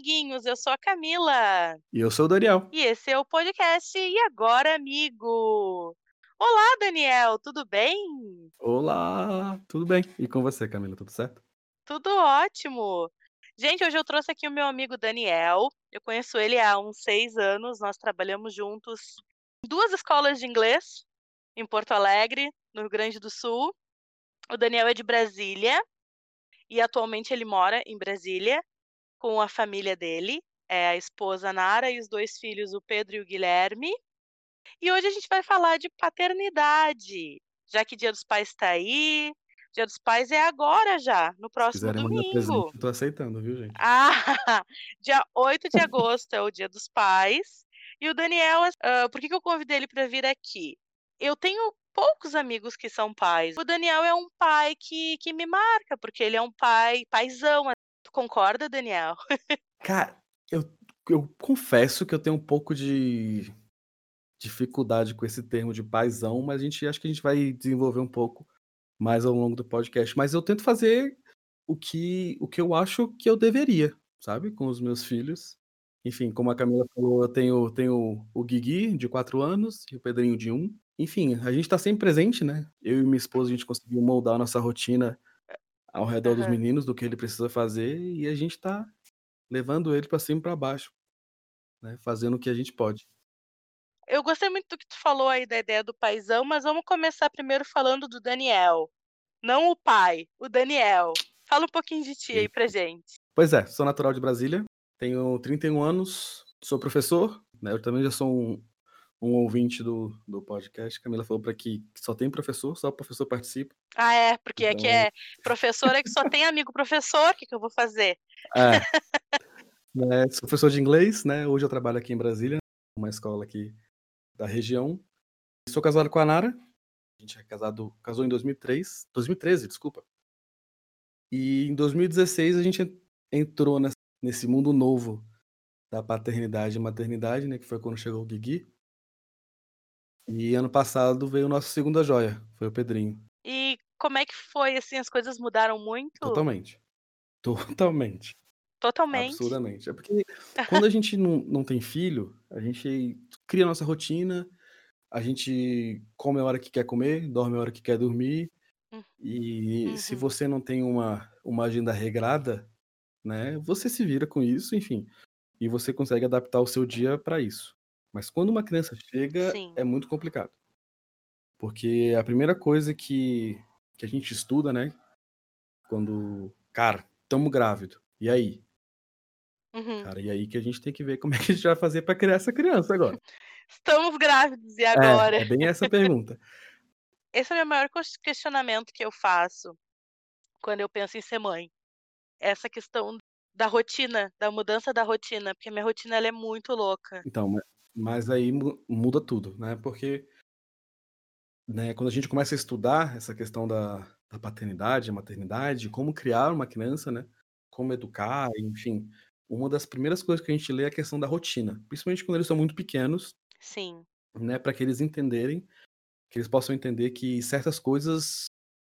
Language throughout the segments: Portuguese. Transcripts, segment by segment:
amiguinhos! Eu sou a Camila. E eu sou o Daniel. E esse é o podcast E Agora Amigo. Olá, Daniel, tudo bem? Olá, tudo bem? E com você, Camila, tudo certo? Tudo ótimo. Gente, hoje eu trouxe aqui o meu amigo Daniel. Eu conheço ele há uns seis anos. Nós trabalhamos juntos em duas escolas de inglês, em Porto Alegre, no Rio Grande do Sul. O Daniel é de Brasília e atualmente ele mora em Brasília com a família dele, é a esposa Nara e os dois filhos, o Pedro e o Guilherme. E hoje a gente vai falar de paternidade, já que Dia dos Pais está aí. Dia dos Pais é agora já, no próximo domingo. Presente, tô aceitando, viu, gente? Ah, dia 8 de agosto é o Dia dos Pais. E o Daniel, uh, por que, que eu convidei ele para vir aqui? Eu tenho poucos amigos que são pais. O Daniel é um pai que, que me marca, porque ele é um pai, paizão. Tu concorda, Daniel? Cara, eu, eu confesso que eu tenho um pouco de dificuldade com esse termo de paizão, mas a gente acho que a gente vai desenvolver um pouco mais ao longo do podcast. Mas eu tento fazer o que, o que eu acho que eu deveria, sabe? Com os meus filhos. Enfim, como a Camila falou, eu tenho, tenho o Guigui, de 4 anos, e o Pedrinho, de 1. Um. Enfim, a gente tá sempre presente, né? Eu e minha esposa, a gente conseguiu moldar a nossa rotina ao redor dos meninos, do que ele precisa fazer, e a gente tá levando ele para cima e pra baixo, né? Fazendo o que a gente pode. Eu gostei muito do que tu falou aí da ideia do paizão, mas vamos começar primeiro falando do Daniel. Não o pai, o Daniel. Fala um pouquinho de ti aí pra gente. Pois é, sou natural de Brasília, tenho 31 anos, sou professor, né? Eu também já sou um, um ouvinte do, do podcast. Camila falou para que só tem professor, só o professor participa. Ah, é, porque então... aqui é professor é que só tem amigo professor, o que, que eu vou fazer? É. é. Sou professor de inglês, né? Hoje eu trabalho aqui em Brasília, uma escola aqui da região. Sou casado com a Nara. A gente é casado, casou em 2003, 2013, desculpa. E em 2016 a gente entrou nesse mundo novo da paternidade e maternidade, né, que foi quando chegou o Guigui. E ano passado veio o nosso segunda joia, foi o Pedrinho. E como é que foi, assim, as coisas mudaram muito? Totalmente. Totalmente. Totalmente. Absurdamente. É porque quando a gente não, não tem filho, a gente cria a nossa rotina, a gente come a hora que quer comer, dorme a hora que quer dormir. Hum. E uhum. se você não tem uma, uma agenda regrada, né, você se vira com isso, enfim. E você consegue adaptar o seu dia para isso. Mas quando uma criança chega, Sim. é muito complicado. Porque a primeira coisa que, que a gente estuda, né? Quando, cara, estamos grávido. E aí? Uhum. Cara, e aí que a gente tem que ver como é que a gente vai fazer para criar essa criança agora. Estamos grávidos, e agora? É, é bem essa pergunta. Esse é o meu maior questionamento que eu faço quando eu penso em ser mãe. Essa questão da rotina, da mudança da rotina, porque minha rotina ela é muito louca. Então, mas aí muda tudo, né? Porque né, quando a gente começa a estudar essa questão da, da paternidade, a maternidade, como criar uma criança, né? Como educar, enfim, uma das primeiras coisas que a gente lê é a questão da rotina, principalmente quando eles são muito pequenos, Sim. né, para que eles entenderem, que eles possam entender que certas coisas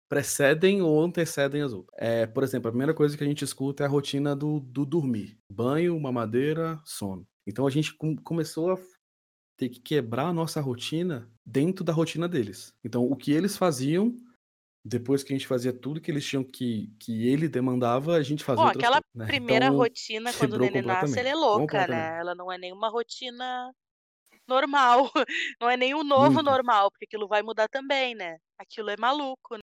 precedem ou antecedem as outras. É, por exemplo, a primeira coisa que a gente escuta é a rotina do, do dormir: banho, mamadeira, sono. Então a gente com, começou a ter que quebrar a nossa rotina dentro da rotina deles. Então o que eles faziam depois que a gente fazia tudo que eles tinham que que ele demandava, a gente fazia outras aquela coisas, né. primeira Então, rotina quando o neném nasce, ela é louca, né, ela não é nenhuma rotina normal, não é o novo Muito. normal, porque aquilo vai mudar também, né, aquilo é maluco.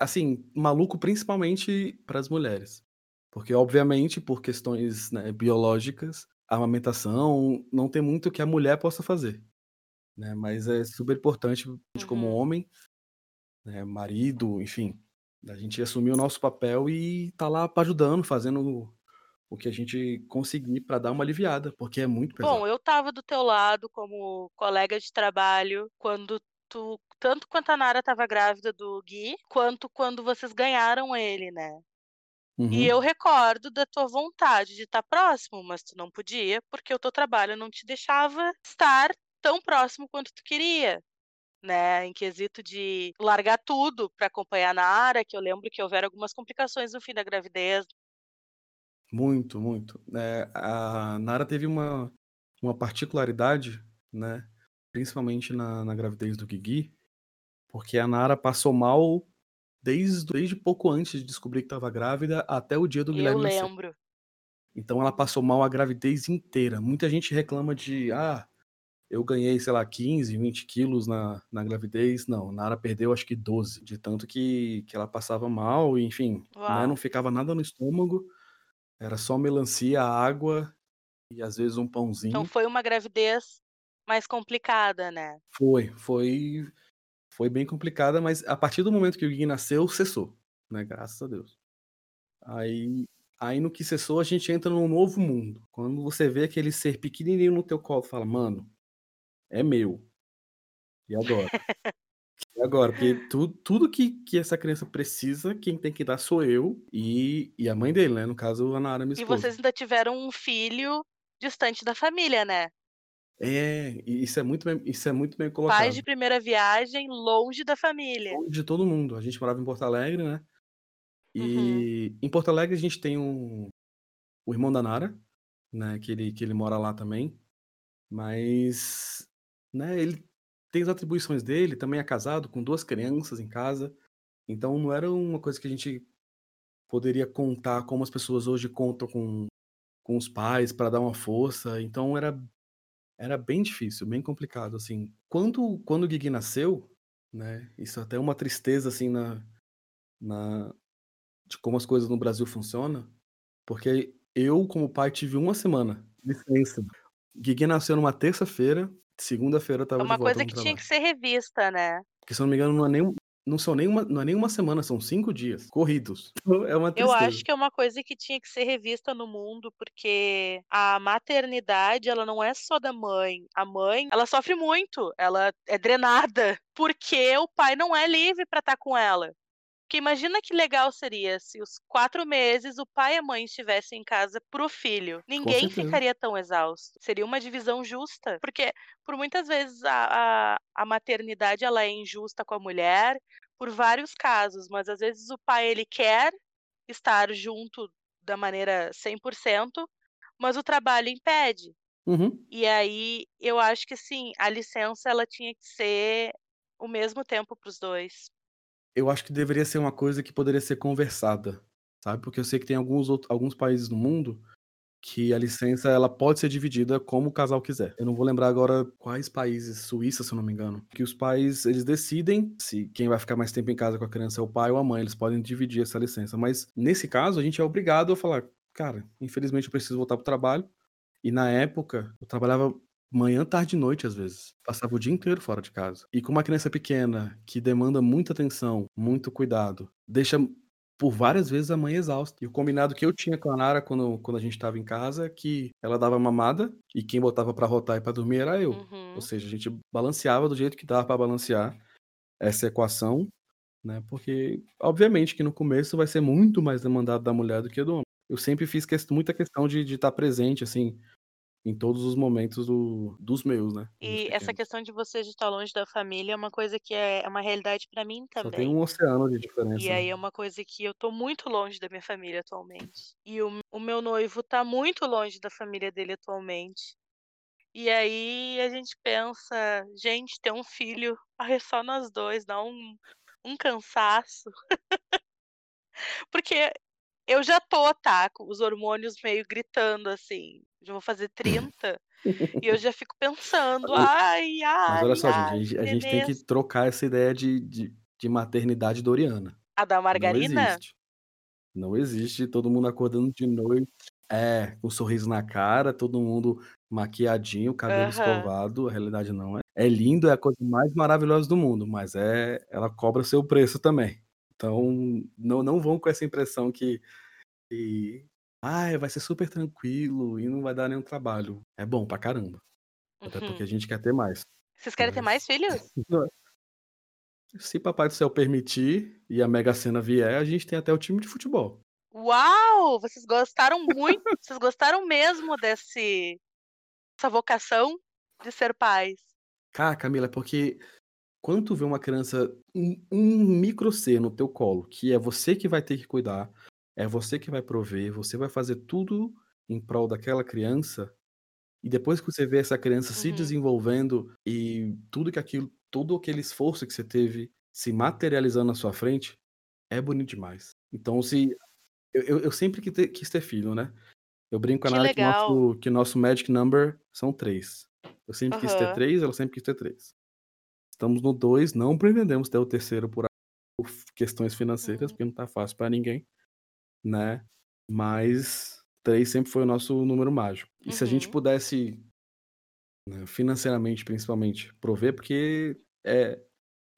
Assim, maluco principalmente para as mulheres, porque obviamente por questões, né, biológicas, a amamentação não tem muito que a mulher possa fazer, né, mas é super importante a gente como Uhum. homem, né, marido, enfim, a gente assumir o nosso papel e tá lá ajudando, fazendo o que a gente conseguir para dar uma aliviada, porque é muito pesado. Bom, eu estava do teu lado como colega de trabalho quando tu tanto quanto a Nara estava grávida do Gui, quanto quando vocês ganharam ele, né. E Uhum. eu recordo da tua vontade de estar próximo, mas tu não podia, porque o teu trabalho não te deixava estar tão próximo quanto tu queria, né, em quesito de largar tudo para acompanhar a Nara, que eu lembro que houveram algumas complicações no fim da gravidez. Muito, muito. É, a Nara teve uma, uma particularidade, né? Principalmente na, na gravidez do Guigui, porque a Nara passou mal desde, desde pouco antes de descobrir que estava grávida até o dia do Eu Guilherme nascer. lembro. Então ela passou mal a gravidez inteira. Muita gente reclama de, ah, eu ganhei, sei lá, 15, 20 quilos na, na gravidez. Não, Nara perdeu acho que 12, de tanto que, que ela passava mal, enfim, né, não ficava nada no estômago, era só melancia, água e às vezes um Então pãozinho. foi uma gravidez mais complicada, né? Foi, foi, foi bem complicada, mas a partir do momento que o Gui nasceu, cessou, né? Graças a Deus. Aí, aí no que cessou, a gente entra num novo mundo. Quando você vê aquele ser pequenininho no teu colo, fala, mano, é meu. E agora? E agora? Porque tu, tudo que, que essa criança precisa, quem tem que dar sou eu e, e a mãe dele, né? No caso, a Nara, minha E esposa. vocês ainda tiveram um filho distante da família, né? É, isso é muito bem, isso é muito bem Pais colocado. de primeira viagem longe da família. Longe de todo mundo. A gente morava em Porto Alegre, né? Uhum. E em Porto Alegre a gente tem um, o irmão da Nara, né? Que ele, que ele mora lá também. Mas, né, ele tem as atribuições dele, também é casado com duas crianças em casa. Então não era uma coisa que a gente poderia contar como as pessoas hoje contam com, com os pais para dar uma força. Então era, era bem difícil, bem complicado, assim. Quando, quando o Guigui nasceu, né, isso até é uma tristeza, assim, na, na, de como as coisas no Brasil funcionam, porque eu, como pai, tive uma semana de licença. Guigui nasceu numa terça-feira, segunda-feira eu É tava de uma volta coisa que tinha que ser revista, né? Porque, se eu não me engano, não é nem, não são nem uma, não é nem uma semana, são cinco dias corridos. É uma Eu tristeza. acho que é uma coisa que tinha que ser revista no mundo, porque a maternidade, ela não é só da mãe. A mãe, ela sofre muito, ela é drenada, porque o pai não é livre para estar com ela. Porque imagina que legal seria se os quatro meses o pai e a mãe estivessem em casa pro filho. Ninguém ficaria tão exausto. Seria uma divisão justa. Porque por muitas vezes a, a, a maternidade ela é injusta com a mulher, por vários casos, mas às vezes o pai ele quer estar junto da maneira 100%, mas o trabalho impede. Uhum. E aí eu acho que sim, a licença ela tinha que ser o mesmo tempo para os dois. Eu acho que deveria ser uma coisa que poderia ser conversada, sabe? Porque eu sei que tem alguns, outros, alguns países no mundo que a licença ela pode ser dividida como o casal quiser. Eu não vou lembrar agora quais países, Suíça, se eu não me engano, que os pais eles decidem se quem vai ficar mais tempo em casa com a criança é o pai ou a mãe, eles podem dividir essa licença, mas nesse caso a gente é obrigado a falar, cara, infelizmente eu preciso voltar pro trabalho. E na época eu trabalhava manhã, tarde e noite às vezes. Passava o dia inteiro fora de casa. E com uma criança pequena que demanda muita atenção, muito cuidado, deixa por várias vezes a mãe exausta. E o combinado que eu tinha com a Nara quando, quando a gente estava em casa é que ela dava mamada e quem botava para rotar e para dormir era eu. Uhum. Ou seja, a gente balanceava do jeito que dava para balancear essa equação, né? Porque obviamente que no começo vai ser muito mais demandado da mulher do que do homem. Eu sempre fiz muita questão de estar presente assim em todos os momentos do, dos meus, né? E essa pequenos. questão de você de estar longe da família é uma coisa que é é uma realidade para mim Só tem também. um oceano de diferença. E né? aí é uma coisa que eu tô muito longe da minha família atualmente. E o, o meu noivo tá muito longe da família dele atualmente. E aí a gente pensa, gente, ter um filho, é só nós dois, dá um, um cansaço. Porque eu já tô, tá, com os hormônios meio gritando assim. Já vou fazer 30 e eu já fico pensando, Mas- ai, ai. Mas olha só, gente, a ai, gente, a gente tem que trocar essa ideia de, de, de maternidade doriana. A da Não margarina? existe. Não existe todo mundo acordando de noite, é, com um sorriso na cara, todo mundo maquiadinho, cabelo Aham. escovado. A realidade não é. É lindo, é a coisa mais maravilhosa do mundo, mas é, ela cobra seu preço também. Então, não, não vão com essa impressão que, que ai, vai ser super tranquilo e não vai dar nenhum trabalho. É bom pra caramba. Até porque a Uhum. gente quer ter mais. Vocês querem ter mais Mas filhos? se Papai do Céu permitir e a Mega Sena vier, a gente tem até o time de futebol. Uau! Vocês gostaram muito, vocês gostaram mesmo desse essa vocação de ser pais. Cara, Camila, é porque quando tu vê uma criança, um, um micro ser no teu colo, que é você que vai ter que cuidar, é você que vai prover, você vai fazer tudo em prol daquela criança, e depois que você vê essa criança se Uhum. desenvolvendo e tudo que aquilo todo aquele esforço que você teve se materializando na sua frente, é bonito demais. Então se eu eu eu sempre que ter quis ter filho, né. Eu brinco com a Nara que nosso que nosso magic number são 3. Eu sempre quis ter. 3, ela sempre quis ter 3. Estamos no 2, não pretendemos ter o terceiro por questões financeiras, Hum. porque não tá fácil pra ninguém, né, mas 3 sempre foi o nosso número mágico. E se a gente Uhum. pudesse né, financeiramente, principalmente, prover, porque, eh,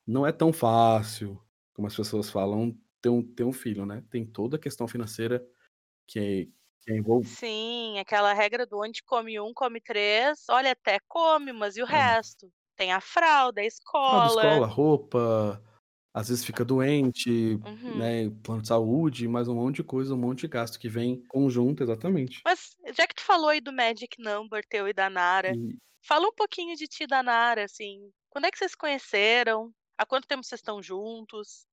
não é tão fácil, como as pessoas falam, ter um ter um filho, né. Tem toda a questão financeira que que envolve Sim, aquela regra do onde come 1, come 3. Olha, até come, mas e o É. resto? Tem a fralda, a Fralda, escola. escola, roupa, às vezes fica doente, Uhum. né, plano de saúde, mais um monte de coisa, um monte de gasto que vem conjunto, exatamente. Mas, já que tu falou aí do magic number teu e da Nara, E fala um pouquinho de ti e da Nara, assim, quando é que vocês se conheceram? Há quanto tempo vocês estão juntos?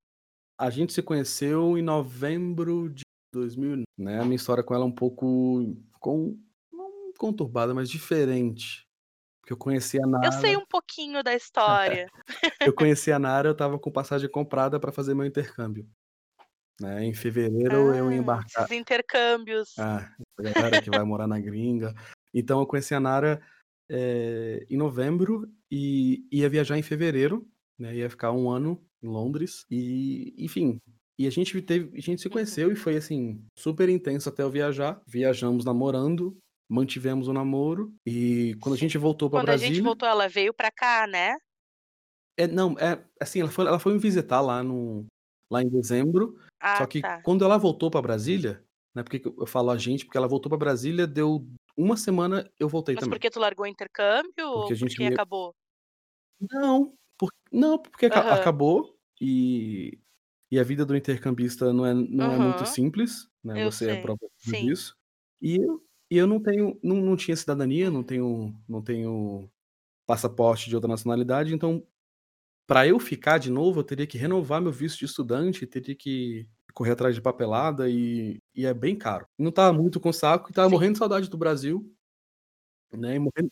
A gente se conheceu em novembro de 2000, né, a minha história com ela é um pouco com não conturbada, mas diferente, porque eu conheci a Eu sei Nara um pouquinho da história. eu conheci a Nara, eu estava com passagem comprada pra fazer meu intercâmbio, né, em fevereiro eu ia Ah, embarcar esses intercâmbios. Ah, essa galera que vai morar na gringa. Então eu conheci a Nara, eh, em novembro e ia viajar em fevereiro, né, ia ficar 1 ano em Londres e, enfim, e a gente teve a gente se conheceu e Uhum. foi, assim, super intenso até eu viajar. Viajamos namorando, mantivemos o namoro e quando a gente voltou pra Quando a gente Brasília voltou, ela veio pra cá, né? É, não, é, assim, ela foi ela foi me visitar lá no lá em dezembro, só Ah, que tá. quando ela voltou pra Brasília, né, por que que eu falo a gente, porque ela voltou pra Brasília, deu 1 semana, eu voltei Mas também. porque tu largou o intercâmbio Porque ou a gente porque meio acabou? Não, por não, porque Aham. acabou e e a vida do intercambista não é não é muito simples, né, Eu você é a sei. prova Sim. disso. E eu e eu não tenho não não tinha cidadania, não tenho não tenho passaporte de outra nacionalidade, então, pra eu ficar de novo, eu teria que renovar meu visto de estudante, teria que correr atrás de papelada e e é bem caro. Não estava muito com saco e estava morrendo Sim. de saudade do Brasil, né, e morrendo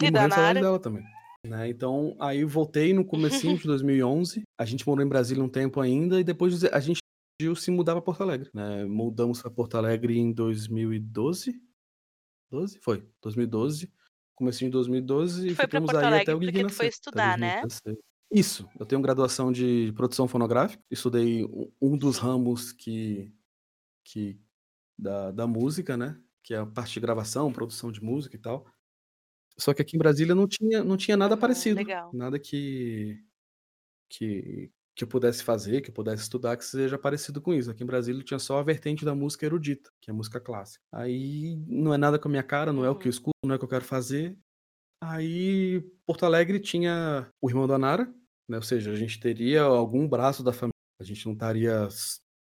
e morrendo de saudade dela também, né. Então, aí eu voltei no comecinho de 2011, a gente morou em Brasília um tempo ainda e depois a gente decidiu se mudar pra Porto Alegre, né. Mudamos pra Porto Alegre em 2012? 12? Foi, 2012, comecinho de Tu 2012 e ficamos aí até o tu foi estudar, né? 2016. Isso, eu tenho graduação de produção fonográfica, estudei um dos ramos que que da da música, né, que é a parte de gravação, produção de música e tal. Só que aqui em Brasília não tinha não tinha nada Aham, parecido, legal. nada que que que eu pudesse fazer, que eu pudesse estudar, que seja parecido com isso. Aqui em Brasília tinha só a vertente da música erudita, que é a música clássica. Aí não é nada com a minha cara, não é o que eu Uhum. escuto, não é o que eu quero fazer. Aí Porto Alegre tinha o irmão da Nara, né, ou seja, a gente teria algum braço da família, a gente não estaria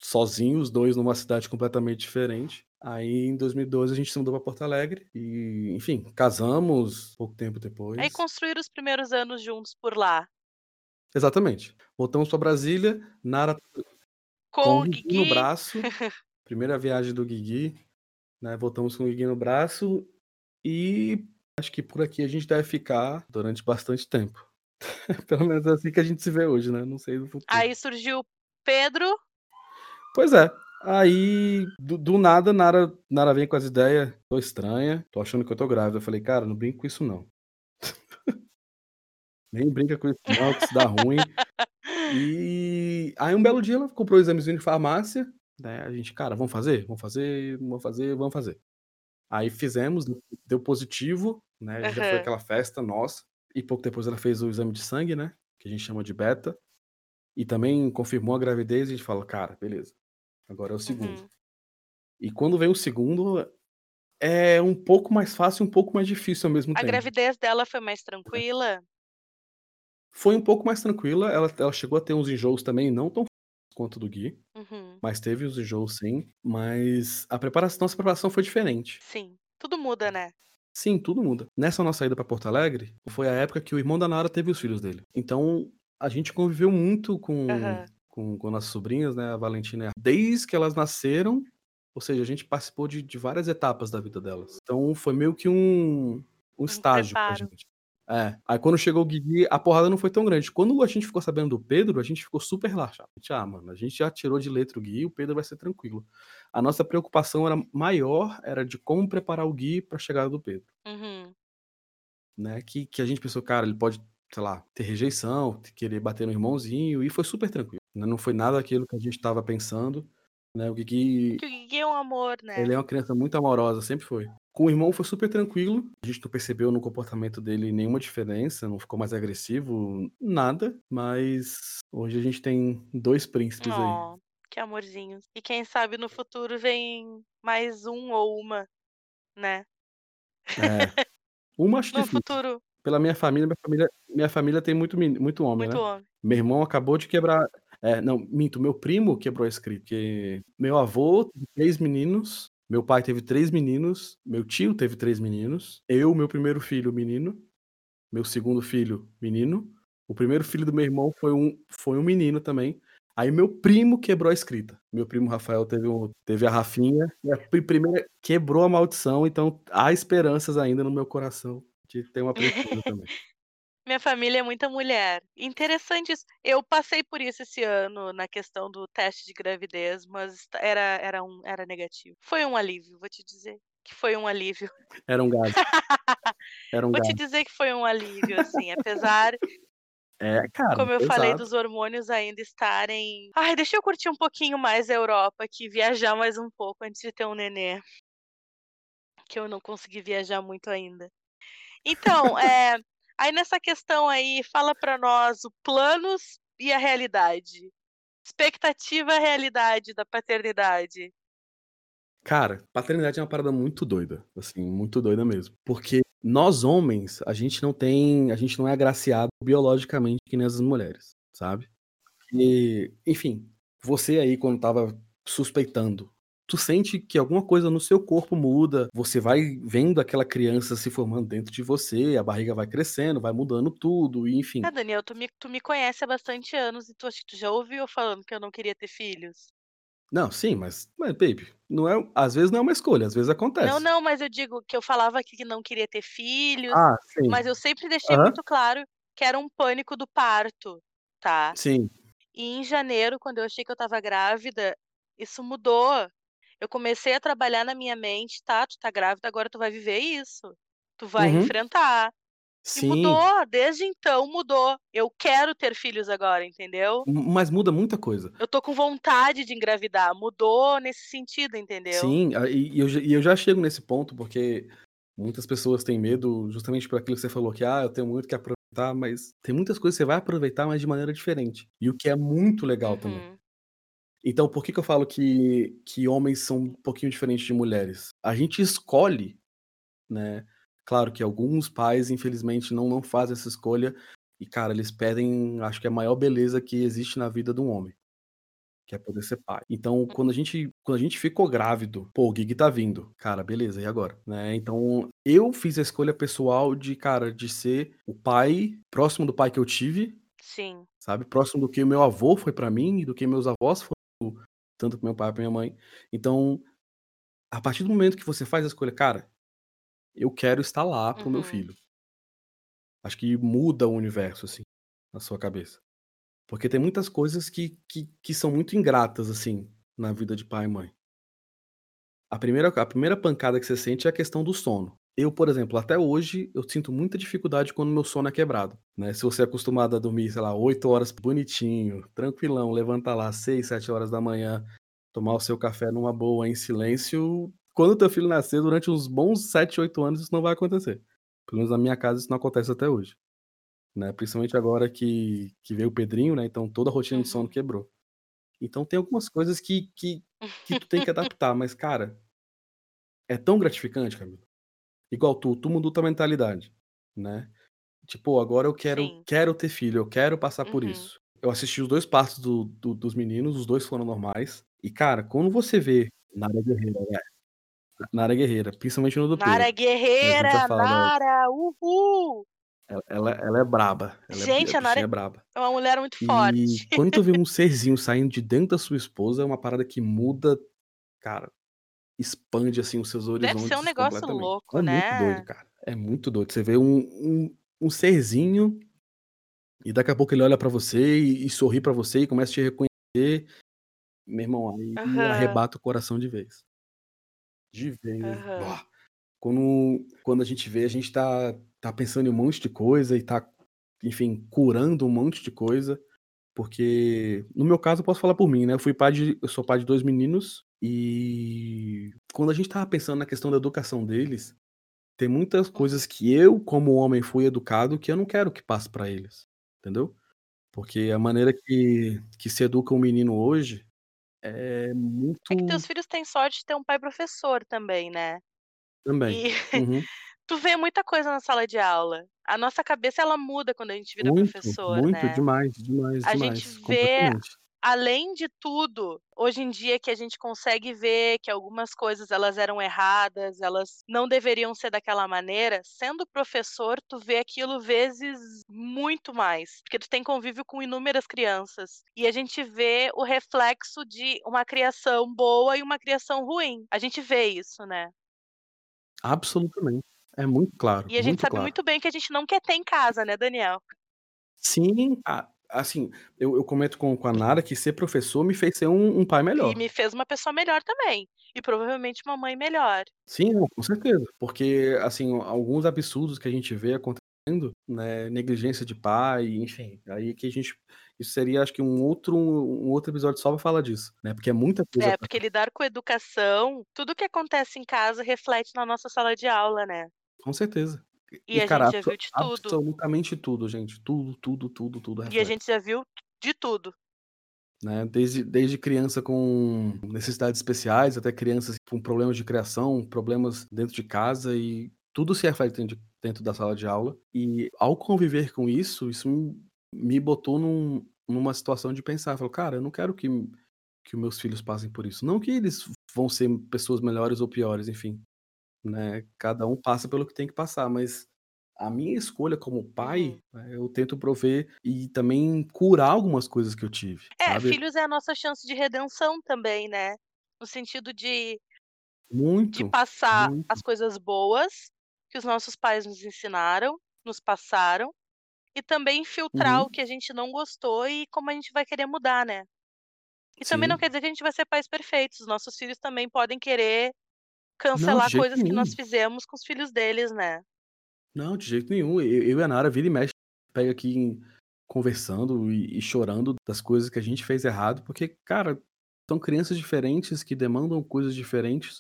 sozinho, os 2 numa cidade completamente diferente. Aí em 2012 a gente se mudou pra Porto Alegre e, enfim, casamos pouco tempo Aí depois. construíram os primeiros anos juntos por lá. Exatamente. Voltamos pra Brasília, Nara com Com o Guigui no braço, primeira viagem do Guigui, né, voltamos com o Guigui no braço e acho que por aqui a gente deve ficar durante bastante tempo. Pelo menos é assim que a gente se vê hoje, né, não sei no futuro. Aí surgiu Pedro. Pois é, aí do do nada Nara Nara vem com as ideia: "Tô estranha, tô achando que eu tô grávida", eu falei: "Cara, não brinca com isso não". Nem brinca com isso não que isso dá ruim. E aí um belo dia ela comprou o examezinho de farmácia, né, a gente: "Cara, vamos fazer? Vamos fazer, vamos fazer, vamos fazer". Aí fizemos, deu positivo, né, já foi aquela festa nossa, e pouco depois ela fez o exame de sangue, né, que a gente chama de beta, e também confirmou a gravidez e a gente fala: "Cara, beleza, agora é o segundo". Uhum. E quando vem o segundo, é um pouco mais fácil e um pouco mais difícil ao mesmo A tempo. gravidez dela foi mais tranquila? Foi um pouco mais tranquila, ela ela chegou a ter uns enjoos também, não tão quanto do Gui, Uhum. mas teve os enjoos sim, mas a preparação nossa preparação foi diferente. Sim, tudo muda, né? Sim, tudo muda. Nessa nossa ida pra Porto Alegre, foi a época que o irmão da Nara teve os filhos dele. Então, a gente conviveu muito com Aham. com, com nossas sobrinhas, né? A Valentina e a... Desde que elas nasceram, ou seja, a gente participou de, de várias etapas da vida delas. Então foi meio que um, um estágio pra preparo. gente. É. Aí quando chegou o Guigui, a porrada não foi tão grande. Quando a gente ficou sabendo do Pedro, a gente ficou super relaxado. A gente, ah, mano, a gente já tirou de letra o Gui, o Pedro vai ser tranquilo. A nossa preocupação era maior, era de como preparar o Gui pra chegada do Pedro. Uhum. Né? Que, que a gente pensou, cara, ele pode, sei lá, ter rejeição, querer bater no irmãozinho, e foi super tranquilo. né? Não foi nada aquilo que a gente tava pensando. Né? O Guigui, Que o Gui é um amor, né? ele é uma criança muito amorosa, sempre foi. Com o irmão foi super tranquilo. A gente não percebeu no comportamento dele nenhuma diferença, não ficou mais agressivo, nada. Mas hoje a gente tem dois príncipes aí. Oh, que amorzinhos. E quem sabe no futuro vem mais um ou uma, né? É. Uma acho No difícil. futuro, Pela minha família, minha família, minha família tem muito, muito homem, muito né? homem. Meu irmão acabou de quebrar. É, não, minto, meu primo quebrou a escrita. Porque meu avô três meninos, meu pai teve três meninos, meu tio teve três meninos, eu, meu primeiro filho, menino, meu segundo filho, menino, o primeiro filho do meu irmão foi um, foi um menino também. Aí meu primo quebrou a escrita. Meu primo Rafael teve, um, teve a Rafinha, e a pri- primeira quebrou a maldição, então há esperanças ainda no meu coração de ter uma princesa também. Minha família é muita mulher. Interessante isso. Eu passei por isso esse ano na questão do teste de gravidez, mas era, era, um, era negativo. Foi um alívio, vou te dizer que foi um alívio. Era um gado. Era um Vou te gado. dizer que foi um alívio, assim, apesar, É, cara, como eu falei, exato. dos hormônios ainda estarem. Ai, deixa eu curtir um pouquinho mais a Europa aqui, viajar mais um pouco antes de ter um nenê. Que eu não consegui viajar muito ainda. Então, é, aí nessa questão aí, fala pra nós o planos e a realidade. Expectativa e realidade da paternidade. Cara, paternidade é uma parada muito doida, assim, muito doida mesmo. Porque nós homens, a gente não tem, a gente não é agraciado biologicamente que nem as mulheres, sabe? E, enfim, você aí quando tava suspeitando, tu sente que alguma coisa no seu corpo muda, você vai vendo aquela criança se formando dentro de você, a barriga vai crescendo, vai mudando tudo, e enfim. Ah, Daniel, tu me, tu me conhece há bastante anos e tu acha que tu já ouviu eu falando que eu não queria ter filhos? Não, sim, mas, mas baby, não é, às vezes não é uma escolha, às vezes acontece. Não, não, mas eu digo que eu falava que não queria ter filhos, Ah, sim. mas eu sempre deixei Aham. muito claro que era um pânico do parto, tá? Sim. E em janeiro, quando eu achei que eu estava grávida, isso mudou. Eu comecei a trabalhar na minha mente, tá, tu tá grávida, agora tu vai viver isso. Tu vai Uhum. enfrentar. E Sim. mudou, desde então mudou. Eu quero ter filhos agora, entendeu? Mas muda muita coisa. Eu tô com vontade de engravidar. Mudou nesse sentido, entendeu? Sim, e e eu, já- e eu já chego nesse ponto porque muitas pessoas têm medo justamente por aquilo que você falou, que ah, eu tenho muito que aproveitar, mas tem muitas coisas que você vai aproveitar, mas de maneira diferente. E o que é muito legal também. Então, por que, que eu falo que, que homens são um pouquinho diferentes de mulheres? A gente escolhe, né? Claro que alguns pais, infelizmente, não, não fazem essa escolha. E, cara, eles pedem, acho que a maior beleza que existe na vida de um homem. Que é poder ser pai. Então, quando a gente, quando a gente ficou grávido, pô, o Gig tá vindo. Cara, beleza, e agora? Né? Então, eu fiz a escolha pessoal de, cara, de ser o pai próximo do pai que eu tive, Sim. sabe? Próximo do que o meu avô foi pra mim e do que meus avós foram, tanto pro meu pai e pra minha mãe. Então, a partir do momento que você faz a escolha, cara, eu quero estar lá pro meu Uhum. filho. Acho que muda o universo, assim, na sua cabeça. Porque tem muitas coisas que, que, que são muito ingratas, assim, na vida de pai e mãe. A primeira, a primeira pancada que você sente é a questão do sono. Eu, por exemplo, até hoje, eu sinto muita dificuldade quando meu sono é quebrado. Né? Se você é acostumado a dormir, sei lá, 8 horas bonitinho, tranquilão, levanta lá 6, 7 horas da manhã, tomar o seu café numa boa, em silêncio, quando teu filho nascer, durante uns bons 7, 8 anos, isso não vai acontecer. Pelo menos na minha casa isso não acontece até hoje. Né? Principalmente agora que, que veio o Pedrinho, né? Então toda a rotina de sono Uhum. quebrou. Então tem algumas coisas que, que, que tu tem que adaptar, mas, cara, é tão gratificante, Camila. Igual tu, tu mudou tua mentalidade, né? Tipo, agora eu quero, Sim. quero ter filho, eu quero passar por Uhum. isso. Eu assisti os dois partos do, do- dos meninos, os dois foram normais. E, cara, quando você vê Nara Guerreira, né? Nara Guerreira, principalmente no do Nara Pedro. que a gente já Guerreira, da- Nara, uhul! Ela ela ela é braba, ela é a Gente, a Nara é braba. é uma mulher muito E forte. quando tu vê um serzinho saindo de dentro da sua esposa, é uma parada que muda, cara, expande, assim, os seus Deve ser um horizontes negócio completamente. É louco, muito doido, né. cara, é muito doido. Você vê um um um serzinho e daqui a pouco ele olha pra você e e sorri pra você e começa a te reconhecer. Meu irmão, aí Aham. arrebata o coração de vez. De vez. Aham. Quando quando a gente vê, a gente tá tá pensando em um monte de coisa e tá, enfim, curando um monte de coisa, porque no meu caso eu posso falar por mim, né, eu fui pai de eu sou pai de 2 meninos, e quando a gente estava pensando na questão da educação deles, tem muitas coisas que eu, como homem, fui educado que eu não quero que passe pra eles, entendeu? Porque a maneira que que se educa um menino hoje é É que muito teus filhos têm sorte de ter um pai professor também, né. Também. E Uhum. tu vê muita coisa na sala de aula. A nossa cabeça ela muda quando a gente vira Muito, professor, muito, né. demais, demais, A gente demais, vê, completamente. Além de tudo, hoje em dia que a gente consegue ver que algumas coisas elas eram erradas, elas não deveriam ser daquela maneira, sendo professor tu vê aquilo vezes muito mais, porque tu tem convívio com inúmeras crianças, e a gente vê o reflexo de uma criação boa e uma criação ruim. A gente vê isso, né. Absolutamente. É muito claro, E a gente sabe claro. muito bem que a gente não quer ter em casa, né, Daniel. Sim, a assim, eu eu comento com com a Nara que ser professor me fez ser um um pai E melhor. me fez uma pessoa melhor também, e provavelmente uma mãe melhor. Sim, com certeza, porque, assim, alguns absurdos que a gente vê acontecendo, né, negligência de pai, enfim, aí que a gente isso seria acho que um outro um outro episódio só pra falar disso, né, porque é muita coisa É, porque lidar com educação, tudo que acontece em casa reflete na nossa sala de aula, né. Com certeza. E E a gente cara, já abso viu de tudo. absolutamente tudo, gente, tudo, tudo, tudo, tudo E a gente já viu de tudo. Né, desde desde criança com necessidades especiais, até crianças com problemas de criação, problemas dentro de casa e tudo se reflete dentro de dentro da sala de aula. E ao conviver com isso, isso me me botou num numa situação de pensar, falou: "Cara, eu não quero que que os meus filhos passem por isso", não que eles vão ser pessoas melhores ou piores, enfim, né, cada um passa pelo que tem que passar, mas a minha escolha como pai, Uhum. eh, eu tento prover e também curar algumas coisas que eu tive, É, sabe. filhos é a nossa chance de redenção também, né, no sentido de de Muito, passar as muito. coisas boas que os nossos pais nos ensinaram, nos passaram, e também filtrar o Uhum. que a gente não gostou e como a gente vai querer mudar, né. E também não Sim. quer dizer que a gente vai ser pais perfeitos, os nossos filhos também podem querer de cancelar jeito coisas que nós nenhum. fizemos com os filhos deles, né. Não, de jeito nenhum. E eu e a Nara vira e mexe, pega aqui conversando e e chorando das coisas que a gente fez errado, porque, cara, são crianças diferentes que demandam coisas diferentes,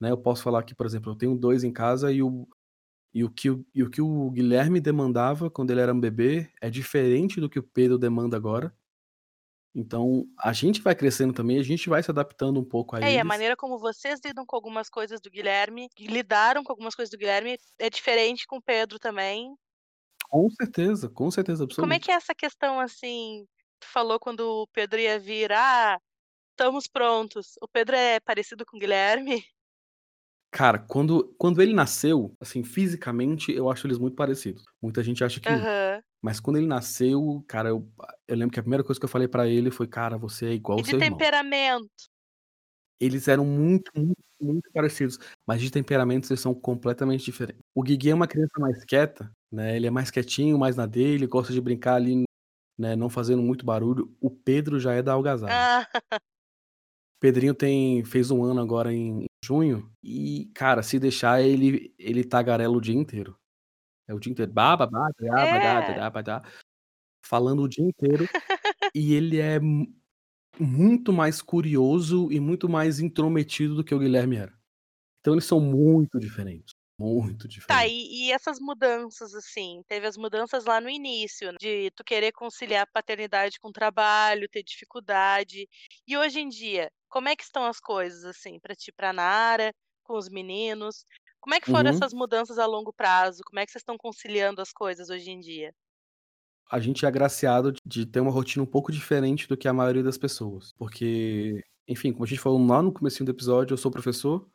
né. Eu posso falar que, por exemplo, eu tenho 2 em casa e o e o que o e o que o Guilherme demandava quando ele era um bebê é diferente do que o Pedro demanda agora. Então, a gente vai crescendo também, a gente vai se adaptando um pouco a É, e a eles. maneira como vocês lidam com algumas coisas do Guilherme lidaram com algumas coisas do Guilherme é diferente com o Pedro também. Com certeza, com certeza E como é que absoluta. é essa questão, assim, tu falou quando o Pedro ia vir: "Ah, estamos prontos", o Pedro é parecido com o Guilherme? Cara, quando quando ele nasceu, assim, fisicamente, eu acho eles muito parecidos. Muita gente acha que. Aham. Mas quando ele nasceu, cara, eu eu lembro que a primeira coisa que eu falei pra ele foi: "Cara, você é igual E o de seu irmão". temperamento? Eles eram muito, muito, muito parecidos, mas de temperamentos eles são completamente diferentes. O Guigui é uma criança mais quieta, né, ele é mais quietinho, mais na dele, gosta de brincar ali, né, não fazendo muito barulho. O Pedro já é da algazarra. Ah. Pedrinho tem fez 1 ano agora em junho e, cara, se deixar ele ele tagarela o dia inteiro. É o dia inteiro, "ba ba ba da ba da da É. da ba da", falando o dia inteiro, e ele é mu muito mais curioso e muito mais intrometido do que o Guilherme era. Então eles são muito diferentes, muito Tá, diferentes. e e essas mudanças, assim, teve as mudanças lá no início, de tu querer conciliar paternidade com trabalho, ter dificuldade. E hoje em dia, como é que estão as coisas, assim, pra ti pra Nara, com os meninos? Como é que foram Uhum. essas mudanças a longo prazo? Como é que vocês estão conciliando as coisas hoje em dia? A gente é agraciado de ter uma rotina um pouco diferente do que a maioria das pessoas, porque, enfim, como a gente falou lá no comecinho do episódio, eu sou professor,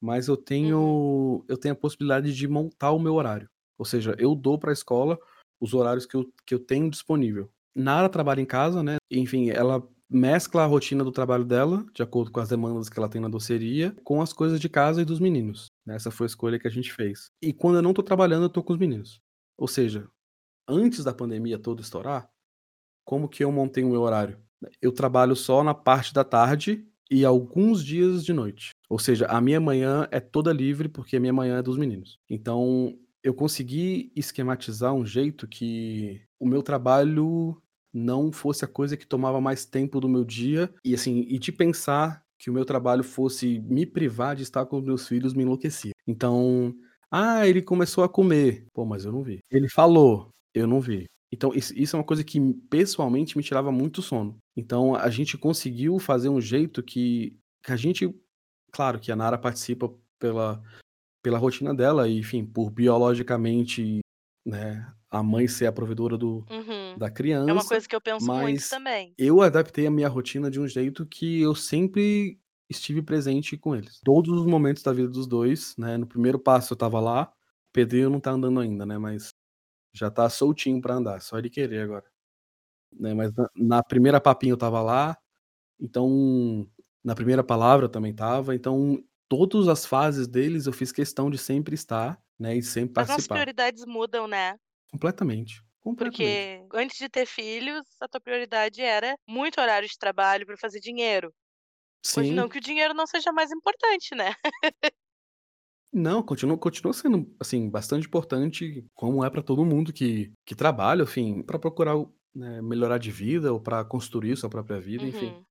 mas eu Uhum. tenho eu tenho a possibilidade de montar o meu horário. Ou seja, eu dou para a escola os horários que eu, que eu tenho disponível. Nara trabalha em casa, né? Enfim, ela mescla a rotina do trabalho dela, de acordo com as demandas que ela tem na doceria, com as coisas de casa e dos meninos. Essa foi a escolha que a gente fez. E quando eu não tô trabalhando, eu tô com os meninos. Ou seja, antes da pandemia toda estourar, como que eu montei o meu horário? Eu trabalho só na parte da tarde e alguns dias de noite. Ou seja, a minha manhã é toda livre porque a minha manhã é dos meninos. Então, eu consegui esquematizar um jeito que o meu trabalho não fosse a coisa que tomava mais tempo do meu dia e assim, e de pensar que o meu trabalho fosse me privar de estar com os meus filhos me enlouquecia. Então, ah, ele começou a comer. Pô, mas eu não vi. Ele falou, eu não vi. Então, isso, é uma coisa que pessoalmente me tirava muito sono. Então, a gente conseguiu fazer um jeito que, que a gente. Claro que a Nara participa pela, pela rotina dela, e, enfim, por biologicamente, né, a mãe ser a provedora do, Uhum. da É uma criança, coisa que eu penso muito também. eu adaptei a minha rotina de um jeito que eu sempre estive presente com eles. Todos os momentos da vida dos dois, né? No primeiro passo eu tava lá, Pedrinho não tá andando ainda, né? Mas já tá soltinho pra andar, só ele querer agora. Né? Mas na, na primeira papinha eu tava lá, então na primeira palavra eu também tava, então todas as fases deles eu fiz questão de sempre estar, né? E sempre As participar. prioridades mudam, né? Completamente. Porque antes de ter filhos, a tua prioridade era muito horário de trabalho para fazer dinheiro. Hoje não Sim. que o dinheiro não seja mais importante, né? Não, continua continua sendo, assim, bastante importante, como é pra todo mundo que que trabalha, enfim, pra procurar né, melhorar de vida ou pra construir sua própria vida, enfim. Uhum.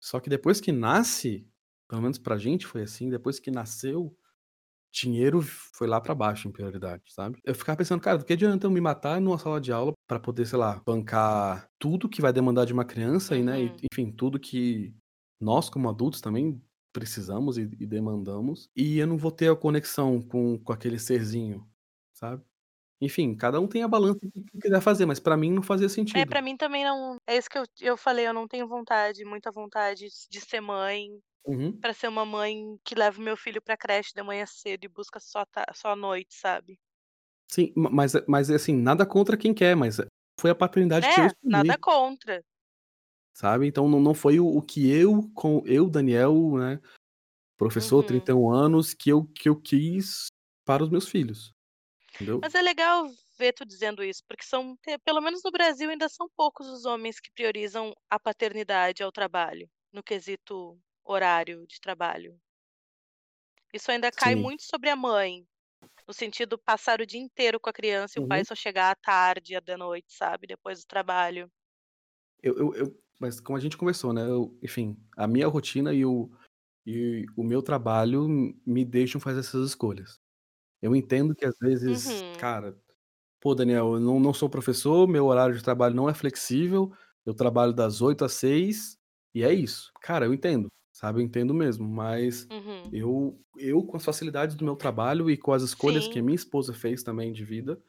Só que depois que nasce, pelo menos pra gente foi assim, depois que nasceu, dinheiro foi lá pra baixo em prioridade, sabe. Eu ficava pensando: "Cara, do que adianta eu me matar numa sala de aula pra poder, sei lá, bancar tudo que vai demandar de uma criança e, né, e Uhum. enfim, tudo que nós como adultos também precisamos e e demandamos, e eu não vou ter a conexão com com aquele serzinho", sabe. Enfim, cada um tem a balança que que quiser fazer, mas pra mim não fazia É, sentido. pra mim também não é isso que eu eu falei, eu não tenho vontade, muita vontade de ser mãe, Uhum. pra ser uma mãe que leva meu filho pra creche de manhã cedo e busca só ta só à noite, sabe. Sim, ma mas mas, assim, nada contra quem quer, mas foi a paternidade que eu É, nada escolhi. contra. Sabe, então não não foi o o que eu com eu, Daniel, né, professor, Uhum. 31 anos, que eu que eu quis para os meus filhos, entendeu. Mas é legal ver tu dizendo isso, porque são pe pelo menos no Brasil ainda são poucos os homens que priorizam a paternidade ao trabalho, no quesito horário de trabalho. Isso ainda cai Sim. muito sobre a mãe, no sentido passar o dia inteiro com a criança e o pai Uhum. só chegar à tarde, à da noite, sabe, depois do trabalho. Eu eu eu mas como a gente conversou, né, eu enfim, a minha rotina e o e o meu trabalho me deixam fazer essas escolhas. Eu entendo que às vezes, Uhum. cara, pô, Daniel, eu não não sou professor, meu horário de trabalho não é flexível, eu trabalho das 8 às 18h e é isso. Cara, eu entendo, sabe, eu entendo mesmo, mas Uhum. eu eu com as facilidades do meu trabalho e com as escolhas que a Sim. minha esposa fez também de vida,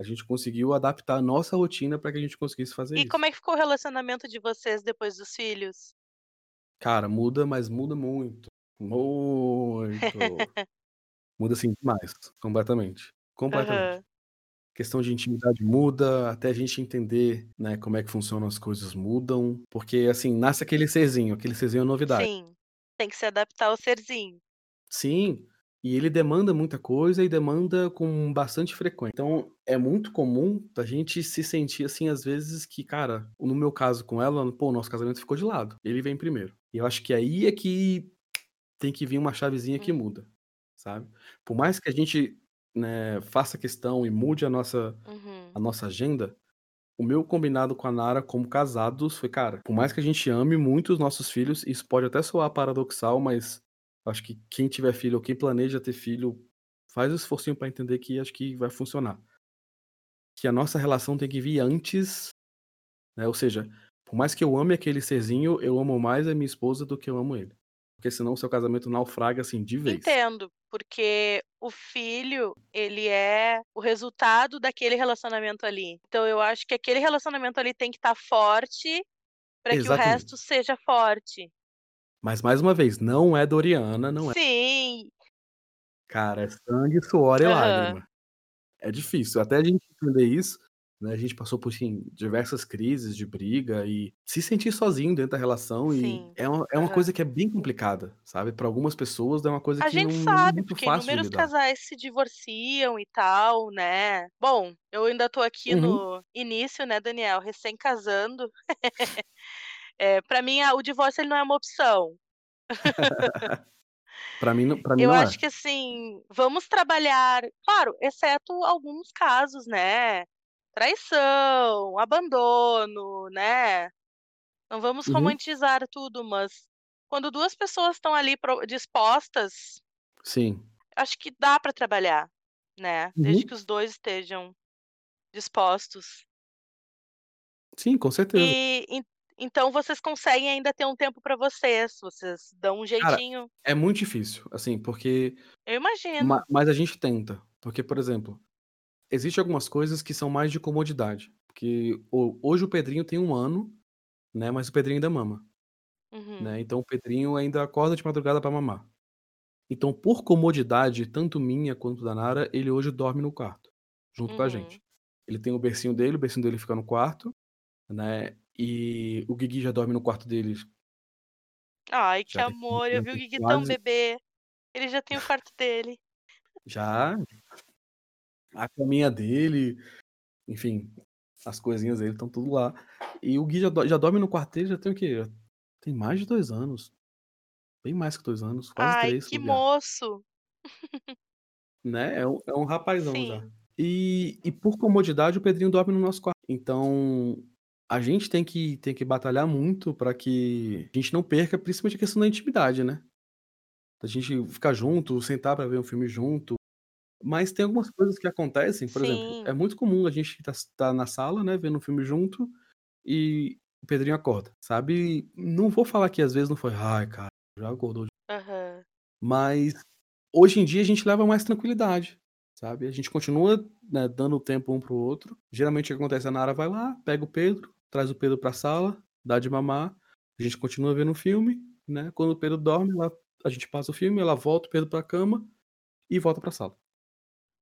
a gente conseguiu adaptar a nossa rotina pra que a gente conseguisse fazer E isso. como é que ficou o relacionamento de vocês depois dos filhos? Cara, muda, mas muda muito, muito. Muda, assim, demais, completamente, completamente. Aham. Questão de intimidade muda, até a gente entender, né, como é que funcionam as coisas mudam, porque, assim, nasce aquele serzinho, aquele serzinho é novidade. Sim, tem que se adaptar ao serzinho. Sim, e ele demanda muita coisa e demanda com bastante frequência. Então é muito comum da gente se sentir, assim, às vezes que, cara, no meu caso com ela, pô, o nosso casamento ficou de lado, ele vem primeiro. E eu acho que aí é que tem que vir uma chavezinha que Hum. muda, sabe. Por mais que a gente, né, faça questão e mude a nossa a Uhum. nossa agenda, o meu combinado com a Nara como casados foi: "Cara, por mais que a gente ame muito os nossos filhos", isso pode até soar paradoxal, mas acho que quem tiver filho ou quem planeja ter filho, faz o esforcinho pra entender que acho que vai funcionar. Que a nossa relação tem que vir antes, né, ou seja, por mais que eu ame aquele serzinho, eu amo mais a minha esposa do que eu amo ele. Porque senão o seu casamento naufraga, assim, de vez. Entendo, porque o filho, ele é o resultado daquele relacionamento ali. Então eu acho que aquele relacionamento ali tem que estar forte, pra que o resto seja forte. Mas mais uma vez, não é Doriana, não é Sim. Cara, é sangue, suor e Aham. lágrima. é difícil. Até a gente entender isso, né, a gente passou por, assim, diversas crises de briga e se sentir sozinho dentro da relação e Sim. é uma é uma Aham. coisa que é bem complicada, sabe. Pra algumas pessoas é uma coisa A que não é sabe, muito porque fácil de inúmeros lidar. casais se divorciam e tal, né. Bom, eu ainda tô aqui Uhum. no início, né, Daniel, recém casando. Eh, pra mim o divórcio ele não é uma opção. Pra mim não pra mim Eu não acho é. que, assim, vamos trabalhar claro, exceto alguns casos, né, traição, abandono, né. Não vamos Uhum. romantizar tudo, mas quando 2 pessoas estão ali dispostas Sim. acho que dá pra trabalhar, né, desde Uhum. que os 2 estejam dispostos. Sim, com certeza. E en então vocês conseguem ainda ter um tempo pra vocês, vocês dão um Cara, jeitinho é muito difícil, assim, porque Eu ma imagino. mas a gente tenta, porque, por exemplo, existe algumas coisas que são mais de comodidade, porque ho hoje o Pedrinho tem 1 ano, né, mas o Pedrinho ainda mama, Uhum. né, então o Pedrinho ainda acorda de madrugada pra mamar. Então, por comodidade, tanto minha quanto da Nara, ele hoje dorme no quarto, junto com a gente. Uhum. Ele tem o bercinho dele, o bercinho dele fica no quarto, né, e o Guigui já dorme no quarto dele Ai, que já amor, eu vi o Guigui tão quase bebê. Ele já tem o quarto dele. Já. A caminha dele, enfim, as coisinhas dele estão tudo lá. E o Gui já já dorme no quarto dele já tem o quê? Tem mais de 2 anos. Bem mais que 2 anos, quase Ai, 3 se que bobear. moço. Né, é um é um rapazão já. Sim. E e por comodidade o Pedrinho dorme no nosso quarto. Então, a gente tem que tem que batalhar muito pra que a gente não perca, principalmente a questão da intimidade, né. Da gente ficar junto, sentar pra ver um filme junto. Mas tem algumas coisas que acontecem, por exemplo, é Sim. muito comum a gente tá tá na sala, né, vendo um filme junto, e o Pedrinho acorda, sabe. Não vou falar que às vezes não foi: "Ai, cara, já acordou de" Aham. mas hoje em dia a gente leva mais tranquilidade, sabe. A gente continua, né, dando tempo um para o outro. Geralmente o que acontece, a Nara vai lá, pega o Pedro, traz o Pedro pra sala, dá de mamar, a gente continua vendo o filme, né, quando o Pedro dorme, ela a gente passa o filme, ela volta o Pedro pra cama e volta pra sala.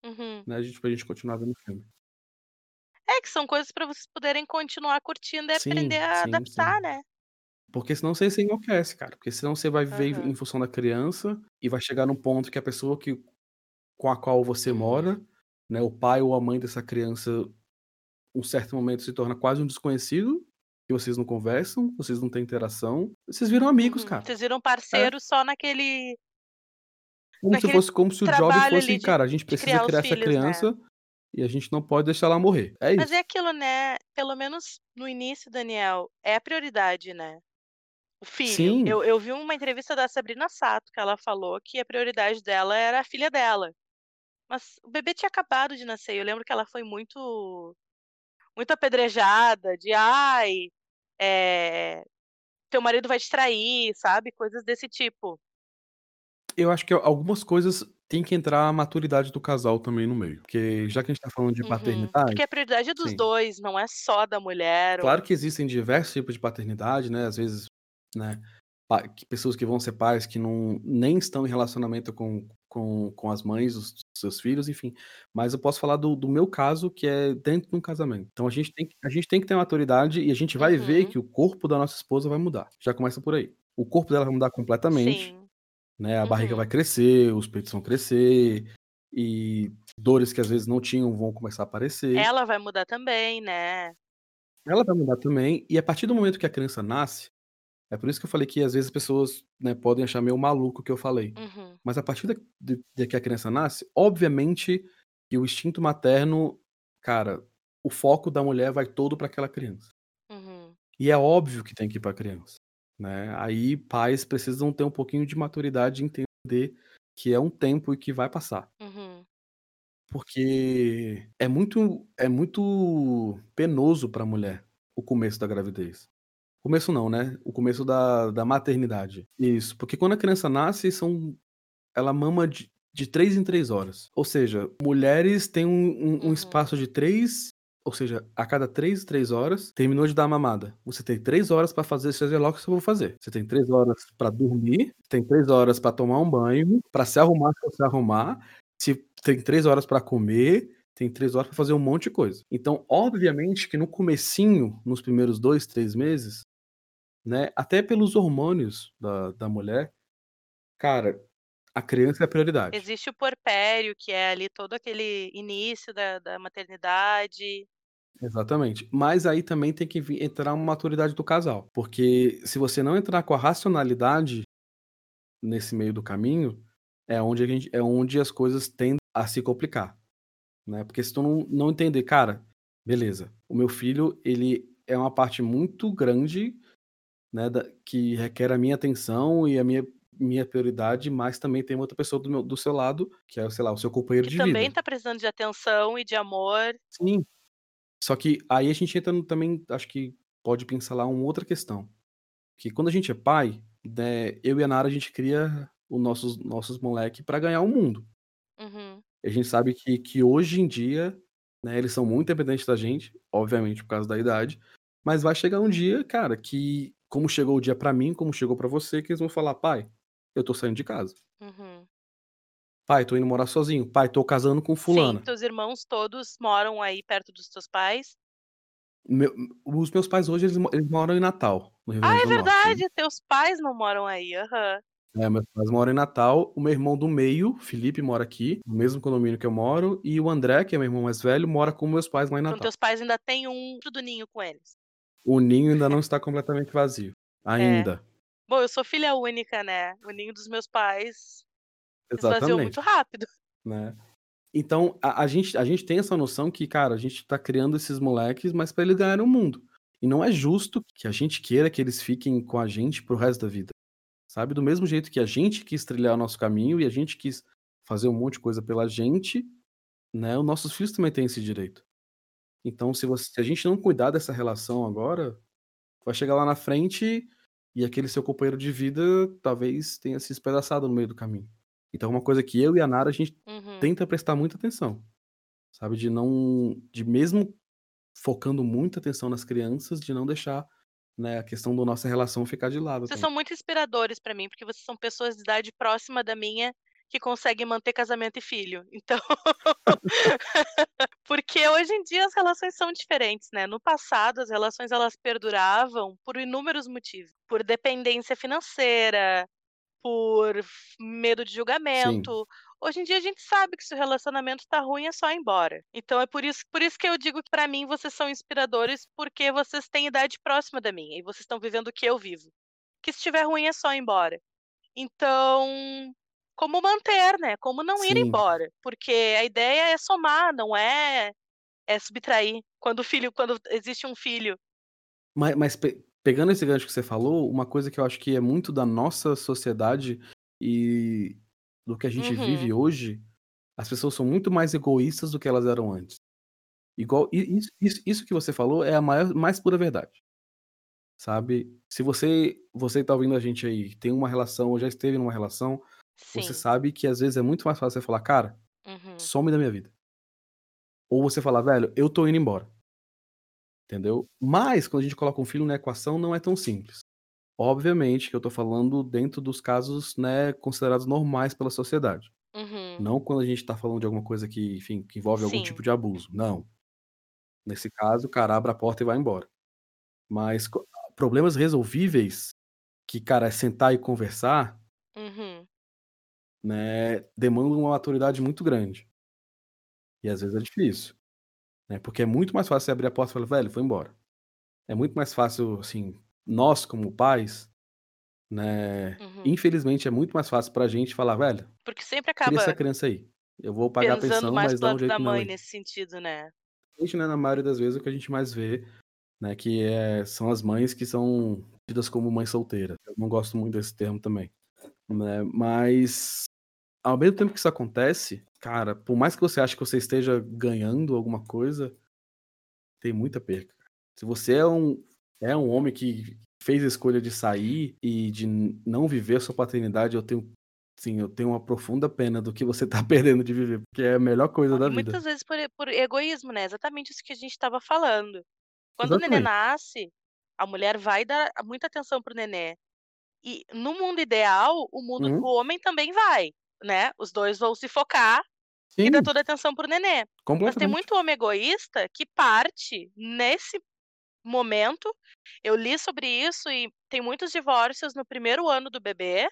Uhum. Né, a gente pra gente continuar vendo o filme. É, que são coisas pra vocês poderem continuar curtindo e aprender Sim, a sim, sim. adaptar, né. Porque senão você se enlouquece, cara, porque senão você vai viver em Aham. função da criança, e vai chegar num ponto que a pessoa que com a qual você Uhum. mora, né, o pai ou a mãe dessa criança, um certo momento se torna quase um desconhecido, e vocês não conversam, vocês não têm interação, vocês viram amigos, Uhum. cara. Vocês viram É. parceiros só naquele Como se fosse como se o job fosse: de "Cara, a gente precisa criar criar essa filhos, né. criança, e a gente não pode deixar ela morrer". É Mas é isso. aquilo, né, pelo menos no início, Daniel, é a prioridade, né. O filho. Sim. Eu eu vi uma entrevista da Sabrina Sato, que ela falou que a prioridade dela era a filha dela. Mas o bebê tinha acabado de nascer, eu lembro que ela foi muito muito apedrejada de: "Ai, eh, teu marido vai te trair", sabe, coisas desse tipo. Eu acho que algumas coisas tem que entrar a maturidade do casal também no meio, porque já que a gente tá falando de Uhum. paternidade Porque a prioridade é dos sim. 2, não é só da mulher ou Claro que existem diversos tipos de paternidade, né, às vezes, né, pessoas que vão ser pais que não nem estão em relacionamento com com com as mães dos seus filhos, enfim. Mas eu posso falar do do meu caso, que é dentro de um casamento. Então a gente tem que a gente tem que ter maturidade e a gente vai ver Uhum. que o corpo da nossa esposa vai mudar, já começa por aí. O corpo dela vai mudar completamente, Sim. Né, a barriga vai Uhum. crescer, os peitos vão crescer, e dores que às vezes não tinham vão começar a aparecer. Ela vai mudar também, né. Ela vai mudar também, e a partir do momento que a criança nasce é por isso que eu falei que às vezes as pessoas, né, podem achar meio maluco o que eu falei. Uhum. Mas a partir da de de que a criança nasce, obviamente que o instinto materno, cara, o foco da mulher vai todo pra aquela criança. Uhum. E é óbvio que tem que ir pra criança, né. Aí pais precisam ter um pouquinho de maturidade e entender que é um tempo e que vai passar. Uhum. Porque é muito é muito penoso pra mulher o começo da gravidez. Começo não, né, o começo da da maternidade. Isso, porque quando a criança nasce são ela mama de de 3 em 3 horas. Ou seja, mulheres têm um um um Uhum. espaço de 3 ou seja, a cada 3 em 3 horas, terminou de dar a mamada, você tem 3 horas pra fazer seja lá o que você for fazer. Você tem 3 horas pra dormir, tem 3 horas pra tomar um banho, pra se arrumar se se arrumar, se tem 3 horas pra comer, tem três horas para fazer um monte de coisa. Então, obviamente que no comecinho, nos primeiros dois, três meses, né, até pelos hormônios da, da mulher, cara, a criança é a prioridade. Existe o porpério, que é ali todo aquele início da, da maternidade. Exatamente. Mas aí também tem que vir, entrar uma maturidade do casal. Porque se você não entrar com a racionalidade nesse meio do caminho, é onde, a gente, é onde as coisas tendem a se complicar. Né? Porque se tu não, não entender, cara, beleza, o meu filho, ele é uma parte muito grande né, da, que requer a minha atenção e a minha minha prioridade, mas também tem outra pessoa do, meu, do seu lado, que é, sei lá, o seu companheiro que de vida. Que também tá precisando de atenção e de amor. Sim. Só que aí a gente entra no, também, acho que pode pensar lá uma outra questão. Que quando a gente é pai, né, eu e a Nara, a gente cria os nossos, nossos moleques para ganhar o mundo. Uhum. A gente sabe que, que hoje em dia, né, eles são muito dependentes da gente, obviamente por causa da idade, mas vai chegar um dia, cara, que como chegou o dia para mim, como chegou para você, que eles vão falar, pai, eu tô saindo de casa. Uhum. Pai, tô indo morar sozinho. Pai, tô casando com fulana. Sim, teus irmãos todos moram aí perto dos teus pais? Meu, os meus pais hoje, eles, eles, moram em Natal, no Rio Ah, é do verdade, Norte. teus pais não moram aí, aham. É, meus pais moram em Natal. O meu irmão do meio, Felipe, mora aqui, no mesmo condomínio que eu moro. E o André, que é meu irmão mais velho, mora com meus pais lá em Então Natal. teus pais ainda têm um do ninho com eles. O ninho ainda não está completamente vazio. Ainda. Bom, eu sou filha única, né? O ninho dos meus pais esvaziou Exatamente. muito rápido. Né? Então, a, a gente, a gente tem essa noção que, cara, a gente tá criando esses moleques, mas para eles ganharem o mundo. E não é justo que a gente queira que eles fiquem com a gente pro resto da vida. Sabe? Do mesmo jeito que a gente quis trilhar o nosso caminho e a gente quis fazer um monte de coisa pela gente, né? Os nossos filhos também têm esse direito. Então, se, você, se a gente não cuidar dessa relação agora, vai chegar lá na frente e aquele seu companheiro de vida talvez tenha se espedaçado no meio do caminho. Então, é uma coisa que eu e a Nara, a gente Uhum. tenta prestar muita atenção. Sabe? De não. De mesmo focando muita atenção nas crianças, de não deixar né, a questão da nossa relação ficar de lado. Vocês também. são muito inspiradores pra mim, porque vocês são pessoas de idade próxima da minha que conseguem manter casamento e filho. Então, porque hoje em dia as relações são diferentes, né? No passado as relações elas perduravam por inúmeros motivos, por dependência financeira, por medo de julgamento. Hoje em dia a gente sabe que se o relacionamento tá ruim é só ir embora. Então é por isso, por isso que eu digo que pra mim vocês são inspiradores porque vocês têm idade próxima da minha e vocês estão vivendo o que eu vivo. Que se estiver ruim é só ir embora. Então, como manter, né? Como não ir Sim. embora? Porque a ideia é somar, não é é subtrair. Quando o filho, quando existe um filho, Mas, mas pe- pegando esse gancho que você falou, uma coisa que eu acho que é muito da nossa sociedade e do que a gente Uhum. vive hoje, as pessoas são muito mais egoístas do que elas eram antes. Igual, isso, isso, isso que você falou é a maior, mais pura verdade. Sabe? Se você, você tá ouvindo a gente aí, tem uma relação, ou já esteve numa relação, sim. você sabe que às vezes é muito mais fácil você falar, cara, Uhum. some da minha vida. Ou você falar, velho, eu tô indo embora. Entendeu? Mas quando a gente coloca um filho na equação, não é tão simples. Obviamente que eu tô falando dentro dos casos, né, considerados normais pela sociedade. Uhum. Não quando a gente tá falando de alguma coisa que, enfim, que envolve algum Sim. tipo de abuso. Não. Nesse caso, o cara abre a porta e vai embora. Mas problemas resolvíveis, que, cara, é sentar e conversar, Uhum. Né, demandam uma maturidade muito grande. E às vezes é difícil. Né? Porque é muito mais fácil você abrir a porta e falar, velho, foi embora. É muito mais fácil, assim, nós como pais, né? Uhum. Infelizmente é muito mais fácil pra gente falar, velho, Porque sempre cria essa acaba criança aí. Eu vou pagar a pensão, mais mas dá um da jeito nela mãe nesse sentido, né? Gente, né, na maioria das vezes, o que a gente mais vê, né, que é, são as mães que são tidas como mãe solteira. Eu não gosto muito desse termo também. Né? Mas, ao mesmo tempo que isso acontece, cara, por mais que você ache que você esteja ganhando alguma coisa, tem muita perca. Se você é um, é um homem que fez a escolha de sair e de não viver a sua paternidade, eu tenho, sim, eu tenho uma profunda pena do que você tá perdendo de viver, porque é a melhor coisa da E vida. muitas vezes por, por egoísmo, né? Exatamente isso que a gente estava falando. Quando o nenê Exatamente. nasce, a mulher vai dar muita atenção pro nenê. E no mundo ideal, o mundo, Uhum. o homem também vai, né? Os dois vão se focar e dá Sim. toda a atenção pro nenê. Mas tem muito homem egoísta que parte nesse momento. Eu li sobre isso e tem muitos divórcios no primeiro ano do bebê,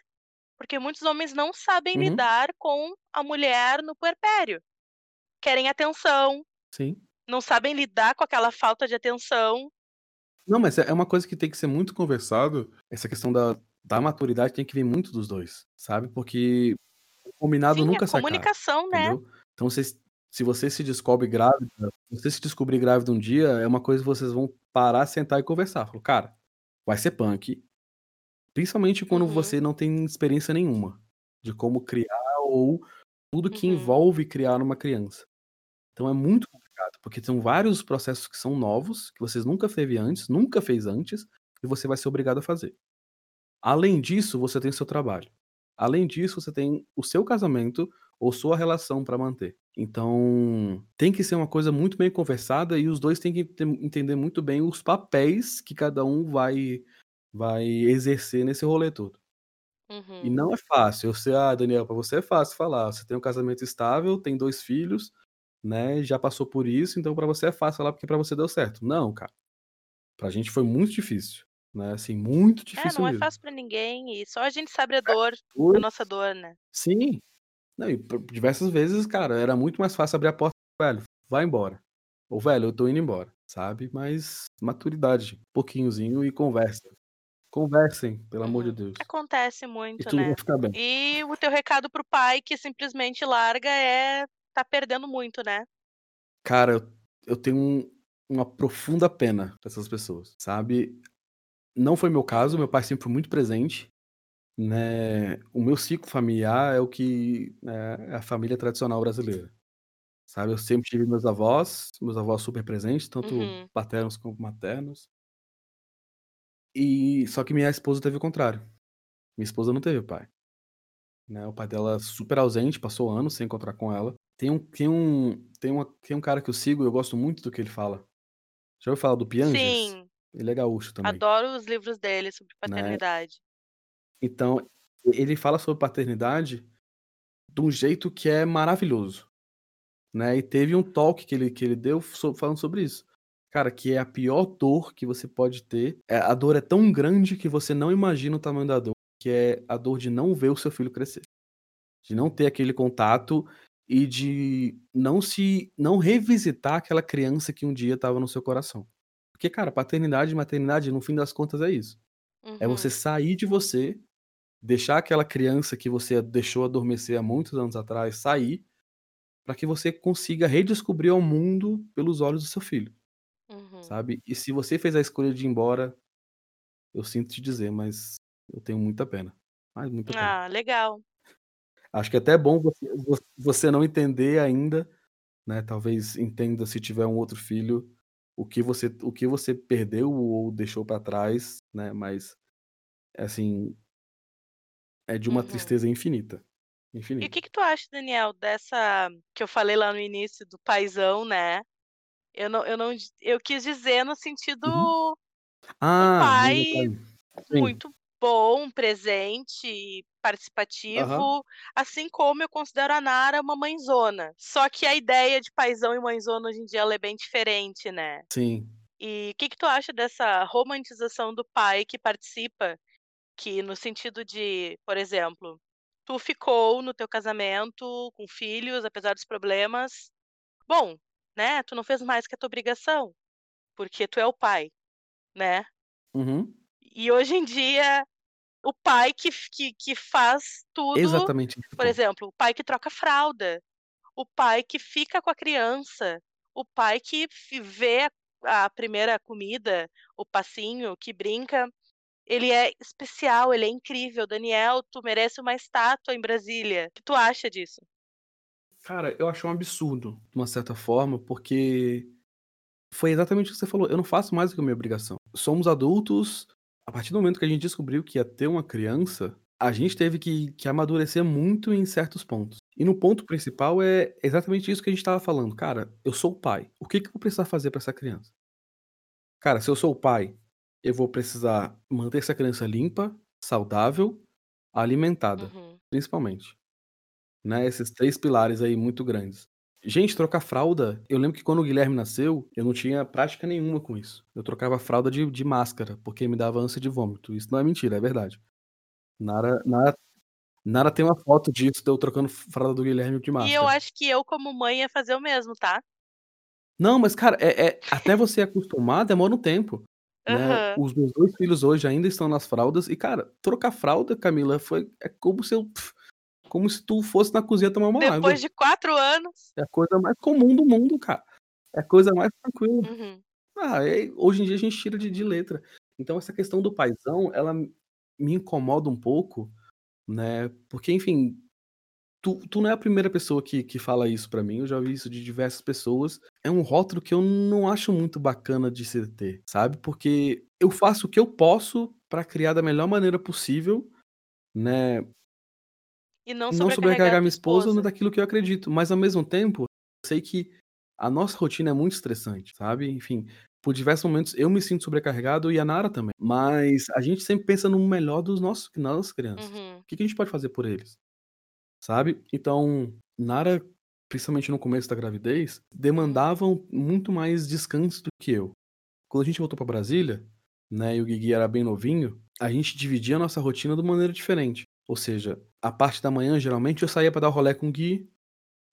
porque muitos homens não sabem Uhum. lidar com a mulher no puerpério. Querem atenção, Sim. não sabem lidar com aquela falta de atenção. Não, mas é é uma coisa que tem que ser muito conversado, essa questão da da maturidade tem que vir muito dos 2, sabe, porque combinado Sim, a nunca sai comunicação, né. entendeu. Então vocês se você se descobre grávida se você se descobrir grávida um dia, é uma coisa que vocês vão parar, sentar e conversar, falar: "Cara, vai ser punk", principalmente quando Uhum. você não tem experiência nenhuma de como criar ou tudo que Uhum. envolve criar uma criança. Então é muito complicado, porque são vários processos que são novos, que vocês nunca teve antes, nunca fez antes, e você vai ser obrigado a fazer. Além disso, você tem o seu trabalho. Além disso, você tem o seu casamento ou sua relação pra manter. Então, tem que ser uma coisa muito bem conversada e os 2 têm que entender muito bem os papéis que cada um vai vai exercer nesse rolê todo. E Uhum. não é fácil, eu sei ah, Daniel, pra você é fácil falar, você tem um casamento estável, tem 2 filhos, né, já passou por isso, então pra você é fácil falar, porque pra você deu certo. Não, cara. Pra gente foi muito difícil, né, assim, muito É, difícil não é mesmo. fácil pra ninguém e só a gente sabe a É. dor, a nossa dor, né. Sim. Não, e por diversas vezes, cara, era muito mais fácil abrir a porta: "Velho, vai embora", ou "Velho, eu tô indo embora", sabe, mas maturidade, pouquinhozinho e conversa. Conversem, pelo amor de Uhum. Deus. Acontece E muito, tudo vai né. ficar bem. E o teu recado para o pai que simplesmente larga é tá perdendo muito, né. Cara, eu eu tenho um uma profunda pena dessas pessoas, sabe. Não foi meu caso, meu pai sempre foi muito presente, né, o meu ciclo familiar é o que é a família tradicional brasileira, sabe. Eu sempre tive meus avós, meus avós super presentes, tanto Uhum. paternos como maternos. E só que minha esposa teve o contrário. Minha esposa não teve pai. Né, o pai dela super ausente, passou anos sem encontrar com ela. Tem um tem um tem uma tem um cara que eu sigo eu gosto muito do que ele fala. Já ouviu falar do Pianges? Sim. Ele é gaúcho também. Adoro os livros dele sobre Né. paternidade. Então, ele fala sobre paternidade de um jeito que é maravilhoso, né, e teve um talk que ele que ele deu falando sobre isso. Cara, que é a pior dor que você pode ter, eh, a dor é tão grande que você não imagina o tamanho da dor, que é a dor de não ver o seu filho crescer. De não ter aquele contato e de não se não revisitar aquela criança que um dia estava no seu coração. Porque, cara, paternidade e maternidade, no fim das contas, é isso. É você Uhum. sair de você, deixar aquela criança que você deixou adormecer há muitos anos atrás sair, pra que você consiga redescobrir ao mundo pelos olhos do seu filho, Uhum. sabe. E se você fez a escolha de ir embora, eu sinto te dizer, mas eu tenho muita pena, mas muita pena. Ah, legal. Acho que é até bom você vo você não entender ainda, né, talvez entenda se tiver um outro filho, o que você o que você perdeu ou deixou pra trás, né, mas, assim é de uma Uhum. tristeza infinita, E o infinita. que que tu acha, Daniel, dessa que eu falei lá no início do paizão, né. Eu não eu não eu quis dizer no Uhum. sentido um Ah, pai sim. muito bom, presente, participativo, assim como eu considero a Nara uma mãezona. Só que a ideia de paizão e mãezona hoje em dia ela é bem diferente, né. Sim. E que que tu acha dessa romantização do pai que participa, que no sentido de, por exemplo, tu ficou no teu casamento com filhos, apesar dos problemas. Bom, né, tu não fez mais que a tua obrigação, porque tu é o pai, né. Uhum. E hoje em dia, o pai que que que faz tudo, Exatamente por exemplo, o pai que troca fralda, o pai que fica com a criança, o pai que vê a primeira comida, o passinho, que brinca, ele é especial, ele é incrível. Daniel, tu merece uma estátua em Brasília. Que tu acha disso? Cara, eu acho um absurdo, de uma certa forma, porque foi exatamente o que você falou, eu não faço mais do que a minha obrigação. Somos adultos, a partir do momento que a gente descobriu que ia ter uma criança, a gente teve que que amadurecer muito em certos pontos. E no ponto principal é exatamente isso que a gente estava falando: "Cara, eu sou o pai, o que que eu vou precisar fazer pra essa criança?". Cara, se eu sou o pai, eu vou precisar manter essa criança limpa, saudável, alimentada, Uhum. principalmente, né, esses 3 pilares aí muito grandes. Gente, trocar fralda, eu lembro que quando o Guilherme nasceu, eu não tinha prática nenhuma com isso. Eu trocava fralda de de máscara, porque me dava ânsia de vômito. Isso não é mentira, é verdade. Nara Nara Nara tem uma foto disso, de eu trocando fralda do Guilherme de E eu máscara. acho que eu como mãe ia fazer o mesmo, tá? Não, mas cara, é é até você acostumar demora um tempo, né. Aham. Os meus 2 filhos hoje ainda estão nas fraldas e cara, trocar fralda Camila foi é como se eu como se tu fosse na cozinha tomar uma Depois água. de 4 anos. É a coisa mais comum do mundo, cara. É a coisa mais tranquila. Uhum. Ah, eh, hoje em dia a gente tira de de letra. Então essa questão do paizão, ela me incomoda um pouco, né, porque enfim, tu tu não é a primeira pessoa que que fala isso pra mim, eu já ouvi isso de diversas pessoas. É um rótulo que eu não acho muito bacana de se ter, sabe, porque eu faço o que eu posso pra criar da melhor maneira possível, né E não não sobrecarregar a sobrecarregar minha esposa esposa. daquilo que eu acredito, mas ao mesmo tempo, sei que a nossa rotina é muito estressante, sabe, enfim, por diversos momentos eu me sinto sobrecarregado e a Nara também, mas a gente sempre pensa no melhor dos nossos nossas crianças. Uhum. O que que a gente pode fazer por eles? Sabe, então, Nara, principalmente no começo da gravidez, Uhum. demandavam muito mais descanso do que eu. Quando a gente voltou pra Brasília, né, e o Guigui era bem novinho, a gente dividia a nossa rotina de maneira diferente. Ou seja, a parte da manhã geralmente eu saía pra dar o rolê com o Gui,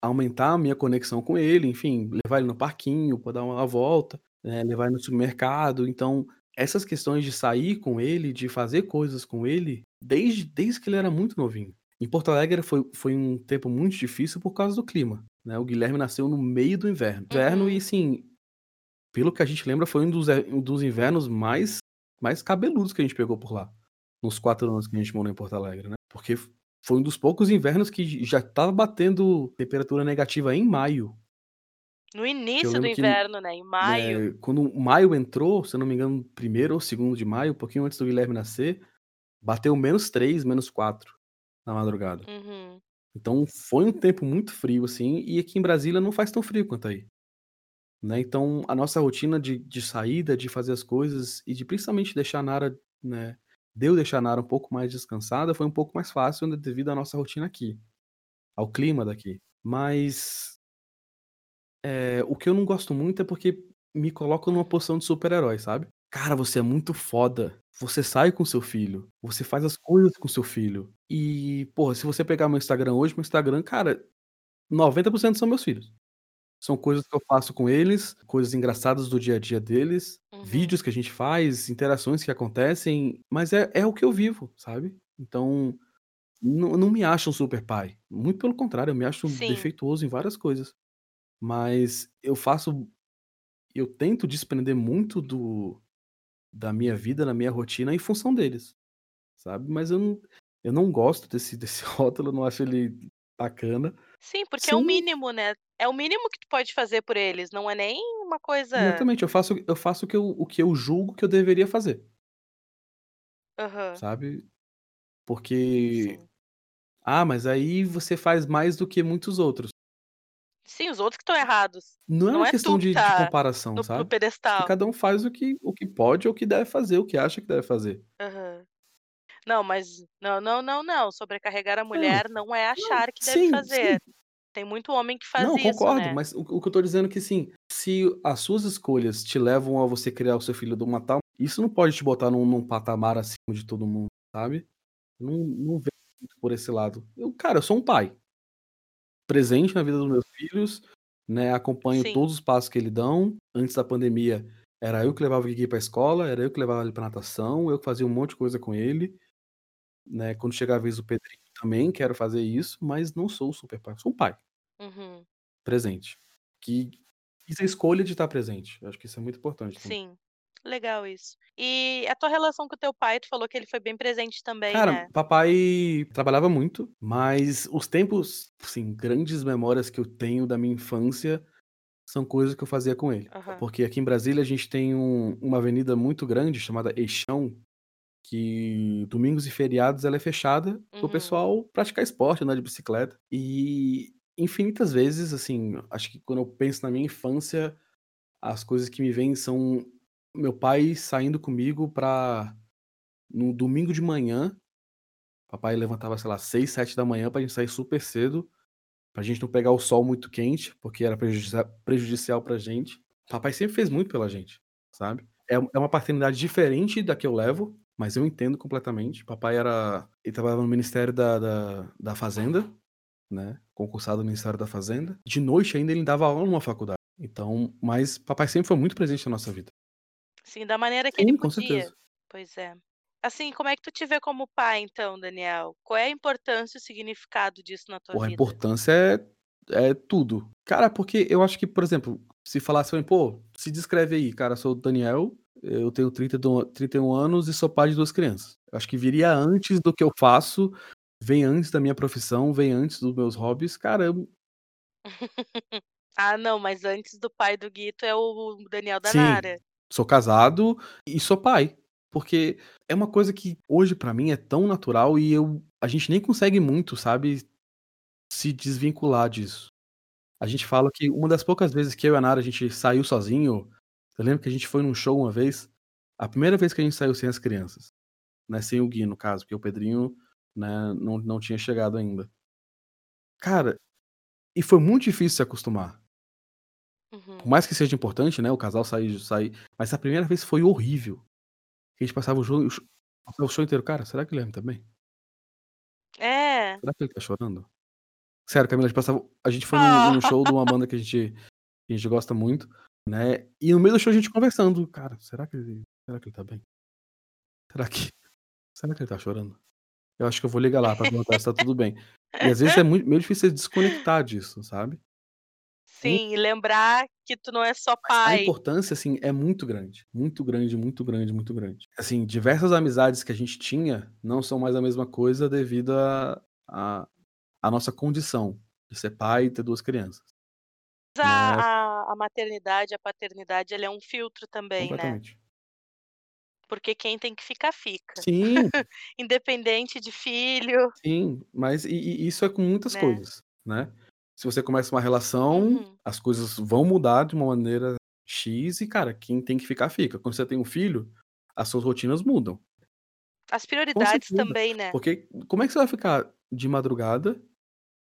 aumentar a minha conexão com ele, enfim, levar ele no parquinho pra dar uma volta, eh, levar ele no supermercado, então, essas questões de sair com ele, de fazer coisas com ele, desde desde que ele era muito novinho. Em Porto Alegre foi foi um tempo muito difícil por causa do clima, né, o Guilherme nasceu no meio do inverno. Inverno e Uhum. assim, pelo que a gente lembra foi um dos eh, um dos invernos mais mais cabeludos que a gente pegou por lá, nos 4 anos que a gente morou em Porto Alegre, né, porque foi um dos poucos invernos que já estava batendo temperatura negativa em maio. No início do lembro que, inverno, né, em maio. eh, quando maio entrou, se eu não me engano, 1º ou 2º de maio, um pouquinho antes do Guilherme nascer, bateu -3, -4 na madrugada. Uhum. Então foi um tempo muito frio, assim, e aqui em Brasília não faz tão frio quanto aí. Né, então a nossa rotina de de saída, de fazer as coisas e de principalmente deixar a Nara, né, de eu deixar a Nara um pouco mais descansada, foi um pouco mais fácil, devido à nossa rotina aqui, ao clima daqui. Mas eh, o que eu não gosto muito é porque me colocam numa posição de super-herói, sabe. "Cara, você é muito foda, você sai com seu filho, você faz as coisas com seu filho", e, porra, se você pegar meu Instagram hoje, meu Instagram, cara, 90% são meus filhos. São coisas que eu faço com eles, coisas engraçadas do dia a dia deles, Uhum. vídeos que a gente faz, interações que acontecem, mas é é o que eu vivo, sabe. Então, não não me acho um super pai, muito pelo contrário, eu me acho Sim. defeituoso em várias coisas. Mas eu faço eu tento desprender muito do da minha vida, da minha rotina em função deles, sabe. Mas eu não eu não gosto desse desse rótulo, não acho ele bacana. Sim, porque é o Sim mínimo, né, é o mínimo que tu pode fazer por eles, não é nem uma coisa Exatamente, eu faço eu faço o que eu o que eu julgo que eu deveria fazer. Aham. Sabe, porque Sim. "Ah, mas aí você faz mais do que muitos outros". Sim, os outros que estão errados, Não é não uma é questão de de tá comparação, no no sabe. Que pedestal. cada um faz o que o que pode ou o que deve fazer, o que acha que deve fazer. Aham. Não, mas não, não, não, não, sobrecarregar a Não, mulher não é não, achar que deve sim, sim. fazer. Tem muito homem que faz Não, isso, concordo, né. mas o o que eu tô dizendo é que, assim, se as suas escolhas te levam a você criar o seu filho de uma tal isso não pode te botar num num patamar acima de todo mundo, sabe. Não não vejo por esse lado. Eu cara, eu sou um pai presente na vida dos meus filhos, né, acompanho Sim. todos os passos que eles dão. Antes da pandemia, era eu que levava o Guigui pra escola, era eu que levava ele pra natação, eu que fazia um monte de coisa com ele, né, quando chegava a vez do Pedrinho também quero fazer isso, mas não sou o super pai, sou um pai Uhum. presente, que fiz a escolha de estar presente, eu acho que isso é muito importante também. Sim, legal isso. E a tua relação com o teu pai, tu falou que ele foi bem presente também, Cara, né. papai trabalhava muito, mas os tempos, assim, grandes memórias que eu tenho da minha infância, são coisas que eu fazia com ele. Aham. Porque aqui em Brasília a gente tem um uma avenida muito grande chamada Eixão, que domingos e feriados ela é fechada para o Uhum. pessoal praticar esporte, andar de bicicleta. E infinitas vezes, assim, acho que quando eu penso na minha infância, as coisas que me vêm são meu pai saindo comigo pra no domingo de manhã, papai levantava, sei lá, 6, 7 da manhã pra gente sair super cedo pra gente não pegar o sol muito quente, porque era prejudici prejudicial pra gente. Papai sempre fez muito pela gente, sabe. É é uma paternidade diferente da que eu levo, mas eu entendo completamente. Papai era ele trabalhava no Ministério da da da Fazenda, né, concursado no Ministério da Fazenda. De noite ainda ele dava aula numa faculdade. Então mas papai sempre foi muito presente na nossa vida. Sim, da maneira que ele Sim, com podia. certeza. Pois é. Assim, como é que tu te vê como pai então, Daniel? Qual é a importância e o significado disso na tua Porra, a vida? importância é é tudo. Cara, porque eu acho que, por exemplo, se falasse "Pô, se descreve aí". Cara, sou o Daniel, eu tenho trinta e do 31 anos e sou pai de 2 crianças. Eu acho que viria antes do que eu faço, vem antes da minha profissão, vem antes dos meus hobbies. Cara, eu Ah, não, mas antes do pai do Gui, tu é o Daniel da Sim, Nara. sou casado e sou pai. Porque é uma coisa que hoje pra mim é tão natural e eu a gente nem consegue muito, sabe, se desvincular disso. A gente fala que uma das poucas vezes que eu e a Nara a gente saiu sozinho, eu lembro que a gente foi num show uma vez, a primeira vez que a gente saiu sem as crianças, né, sem o Gui no caso, porque o Pedrinho, né, não não tinha chegado ainda. Cara, e foi muito difícil se acostumar. Por Uhum. mais que seja importante, né, o casal sair sair mas a primeira vez foi horrível. A gente passava o jogo o show inteiro: "Cara, será que o Guilherme tá bem? É. Será que ele tá chorando?". Sério, Camila, a gente passava a gente foi num num Ah. show de uma banda que a gente que a gente gosta muito, né, e no meio do show a gente conversando: "Cara, será que ele será que ele tá bem? Será que será que ele tá chorando? Eu acho que eu vou ligar lá pra perguntar se tá tudo bem". E às vezes é mui meio difícil você desconectar disso, sabe. Sim, e lembrar que tu não é só Mas a pai. importância, assim, é muito grande, muito grande, muito grande, muito grande. Assim, diversas amizades que a gente tinha não são mais a mesma coisa devido a a a nossa condição de ser pai e ter 2 crianças, né. A a maternidade, a paternidade, ele é um filtro também, né. Porque quem tem que ficar, fica. Sim. Independente de filho. Sim, mas e e isso é com muitas Né. coisas, né. Se você começa uma relação, Uhum. as coisas vão mudar de uma maneira "x" e, cara, quem tem que ficar, fica. Quando você tem um filho, as suas rotinas mudam. As prioridades também, né. porque como é que você vai ficar de madrugada,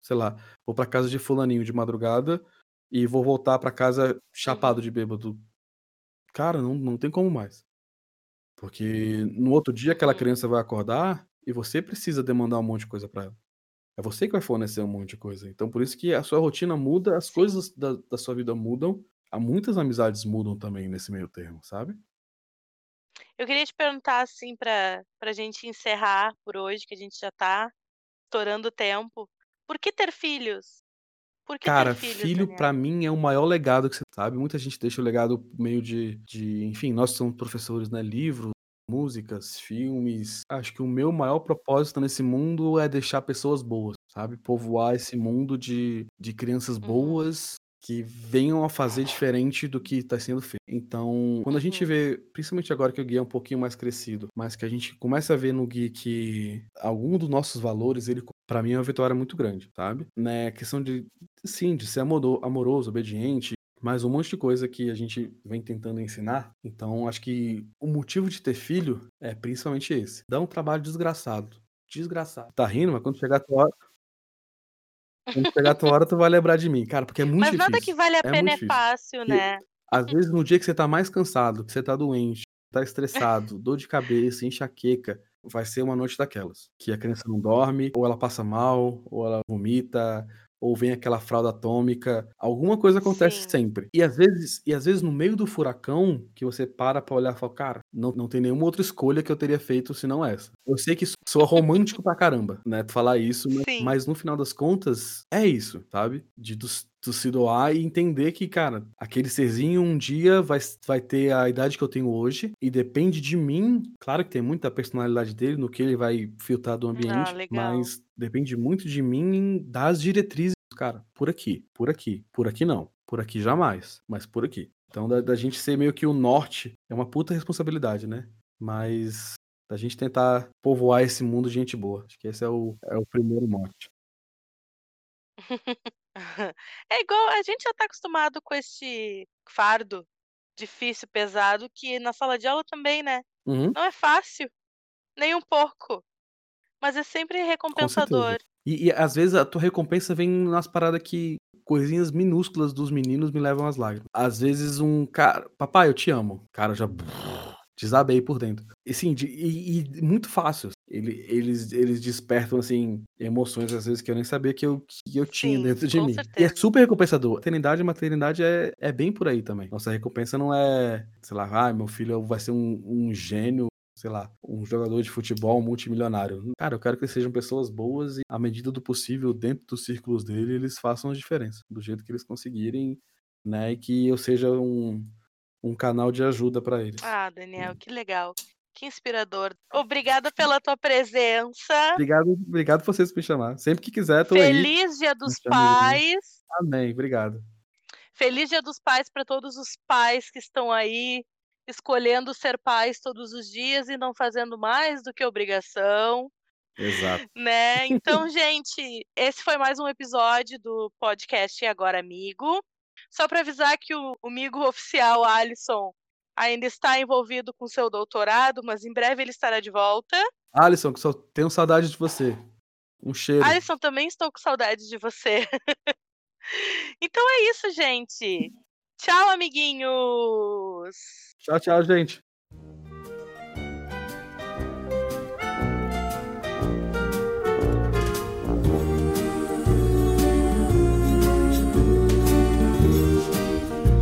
sei lá, vou pra casa de fulaninho de madrugada e vou voltar pra casa chapado de bêbado. Cara, não não tem como mais. Porque no outro dia aquela criança vai acordar e você precisa demandar um monte de coisa pra ela. É você que vai fornecer um monte de coisa. Então por isso que a sua rotina muda, as coisas da da sua vida mudam, há muitas amizades mudam também nesse meio termo, sabe. Eu queria te perguntar, assim, pra pra gente encerrar por hoje, que a gente já tá estourando o tempo, por que ter filhos? Por que ter Cara, filhos, filho pra Daniel? mim é o maior legado que você sabe, muita gente deixa o legado meio de de enfim, nós somos professores, né, livros, músicas, filmes. Acho que o meu maior propósito nesse mundo é deixar pessoas boas, sabe, povoar esse mundo de de crianças Uhum. boas que venham a fazer diferente do que tá sendo feito. Então, quando a gente Uhum. vê, principalmente agora que o Gui é um pouquinho mais crescido, mas que a gente começa a ver no Gui que algum dos nossos valores ele pra mim é uma vitória muito grande, sabe. Né, questão de sim, de ser amoro amoroso, obediente, mais um monte de coisa que a gente vem tentando ensinar. Então acho que o motivo de ter filho é principalmente esse. Dá um trabalho desgraçado, desgraçado. Tá rindo, mas quando chegar a tua hora quando chegar a tua hora tu vai lembrar de mim, cara, porque é muito Mas nada que difícil, vale a é pena é difícil. fácil, Porque né. às vezes no dia que você tá mais cansado, que você tá doente, tá estressado, dor de cabeça, enxaqueca, vai ser uma noite daquelas, que a criança não dorme, ou ela passa mal, ou ela vomita, ou vem aquela fralda atômica, alguma coisa acontece Sim. sempre. E às vezes e às vezes no meio do furacão, que você para pra olhar e fala: "Cara, não não tem nenhuma outra escolha que eu teria feito senão essa". Eu sei que so soa romântico pra caramba, né, falar isso, ma Sim. mas no final das contas é isso, sabe. De tu s tu se doar e entender que, cara, aquele serzinho um dia vai vai ter a idade que eu tenho hoje e depende de mim claro que tem muita personalidade dele no que ele vai filtrar do Ah, ambiente, legal. mas depende muito de mim em dar as diretrizes: "Cara, por aqui, por aqui, por aqui não, por aqui jamais, mas por aqui". Então da da gente ser meio que o norte, é uma puta responsabilidade, né, mas da gente tentar povoar esse mundo de gente boa. Acho que esse é o é o primeiro mote. É igual a gente já tá acostumado com esse fardo difícil, pesado, que na sala de aula também, né. Uhum. Não é fácil, nem um pouco, mas é sempre recompensador. E, e às vezes a tua recompensa vem nas paradas que. Coisinhas minúsculas dos meninos me levam às lágrimas. Às vezes um cara. Papai, eu te amo. Cara, já. Desabei por dentro. E, sim, de, e, e, muito fácil. Ele, eles, eles despertam, assim, emoções, às vezes, que eu nem sabia que eu, que eu tinha Sim, dentro de mim. certeza. E é super recompensador. Maternidade e maternidade é, é bem por aí também. Nossa recompensa não é, sei lá, ah, meu filho vai ser um, um gênio sei lá, um jogador de futebol multimilionário. Cara, eu quero que eles sejam pessoas boas e, à medida do possível, dentro dos círculos dele, eles façam a diferença, do jeito que eles conseguirem, né? E que eu seja um, um canal de ajuda para eles. Ah, Daniel, que legal. Que inspirador. Obrigada pela tua presença. Obrigado, obrigado por vocês me chamar. Sempre que quiser, tô aí. Feliz Dia dos Me chame de novo. Pais. Amém, obrigado. Feliz Dia dos Pais para todos os pais que estão aí escolhendo ser pais todos os dias e não fazendo mais do que obrigação, Exato. né? Então, gente, esse foi mais um episódio do podcast Agora Amigo. Só para avisar que o, o amigo oficial Alisson ainda está envolvido com seu doutorado, mas em breve ele estará de volta. Alisson, que só tenho saudade de você. Um cheiro. Alisson, também estou com saudade de você. então é isso, gente. Tchau, amiguinhos. Tchau, tchau, gente.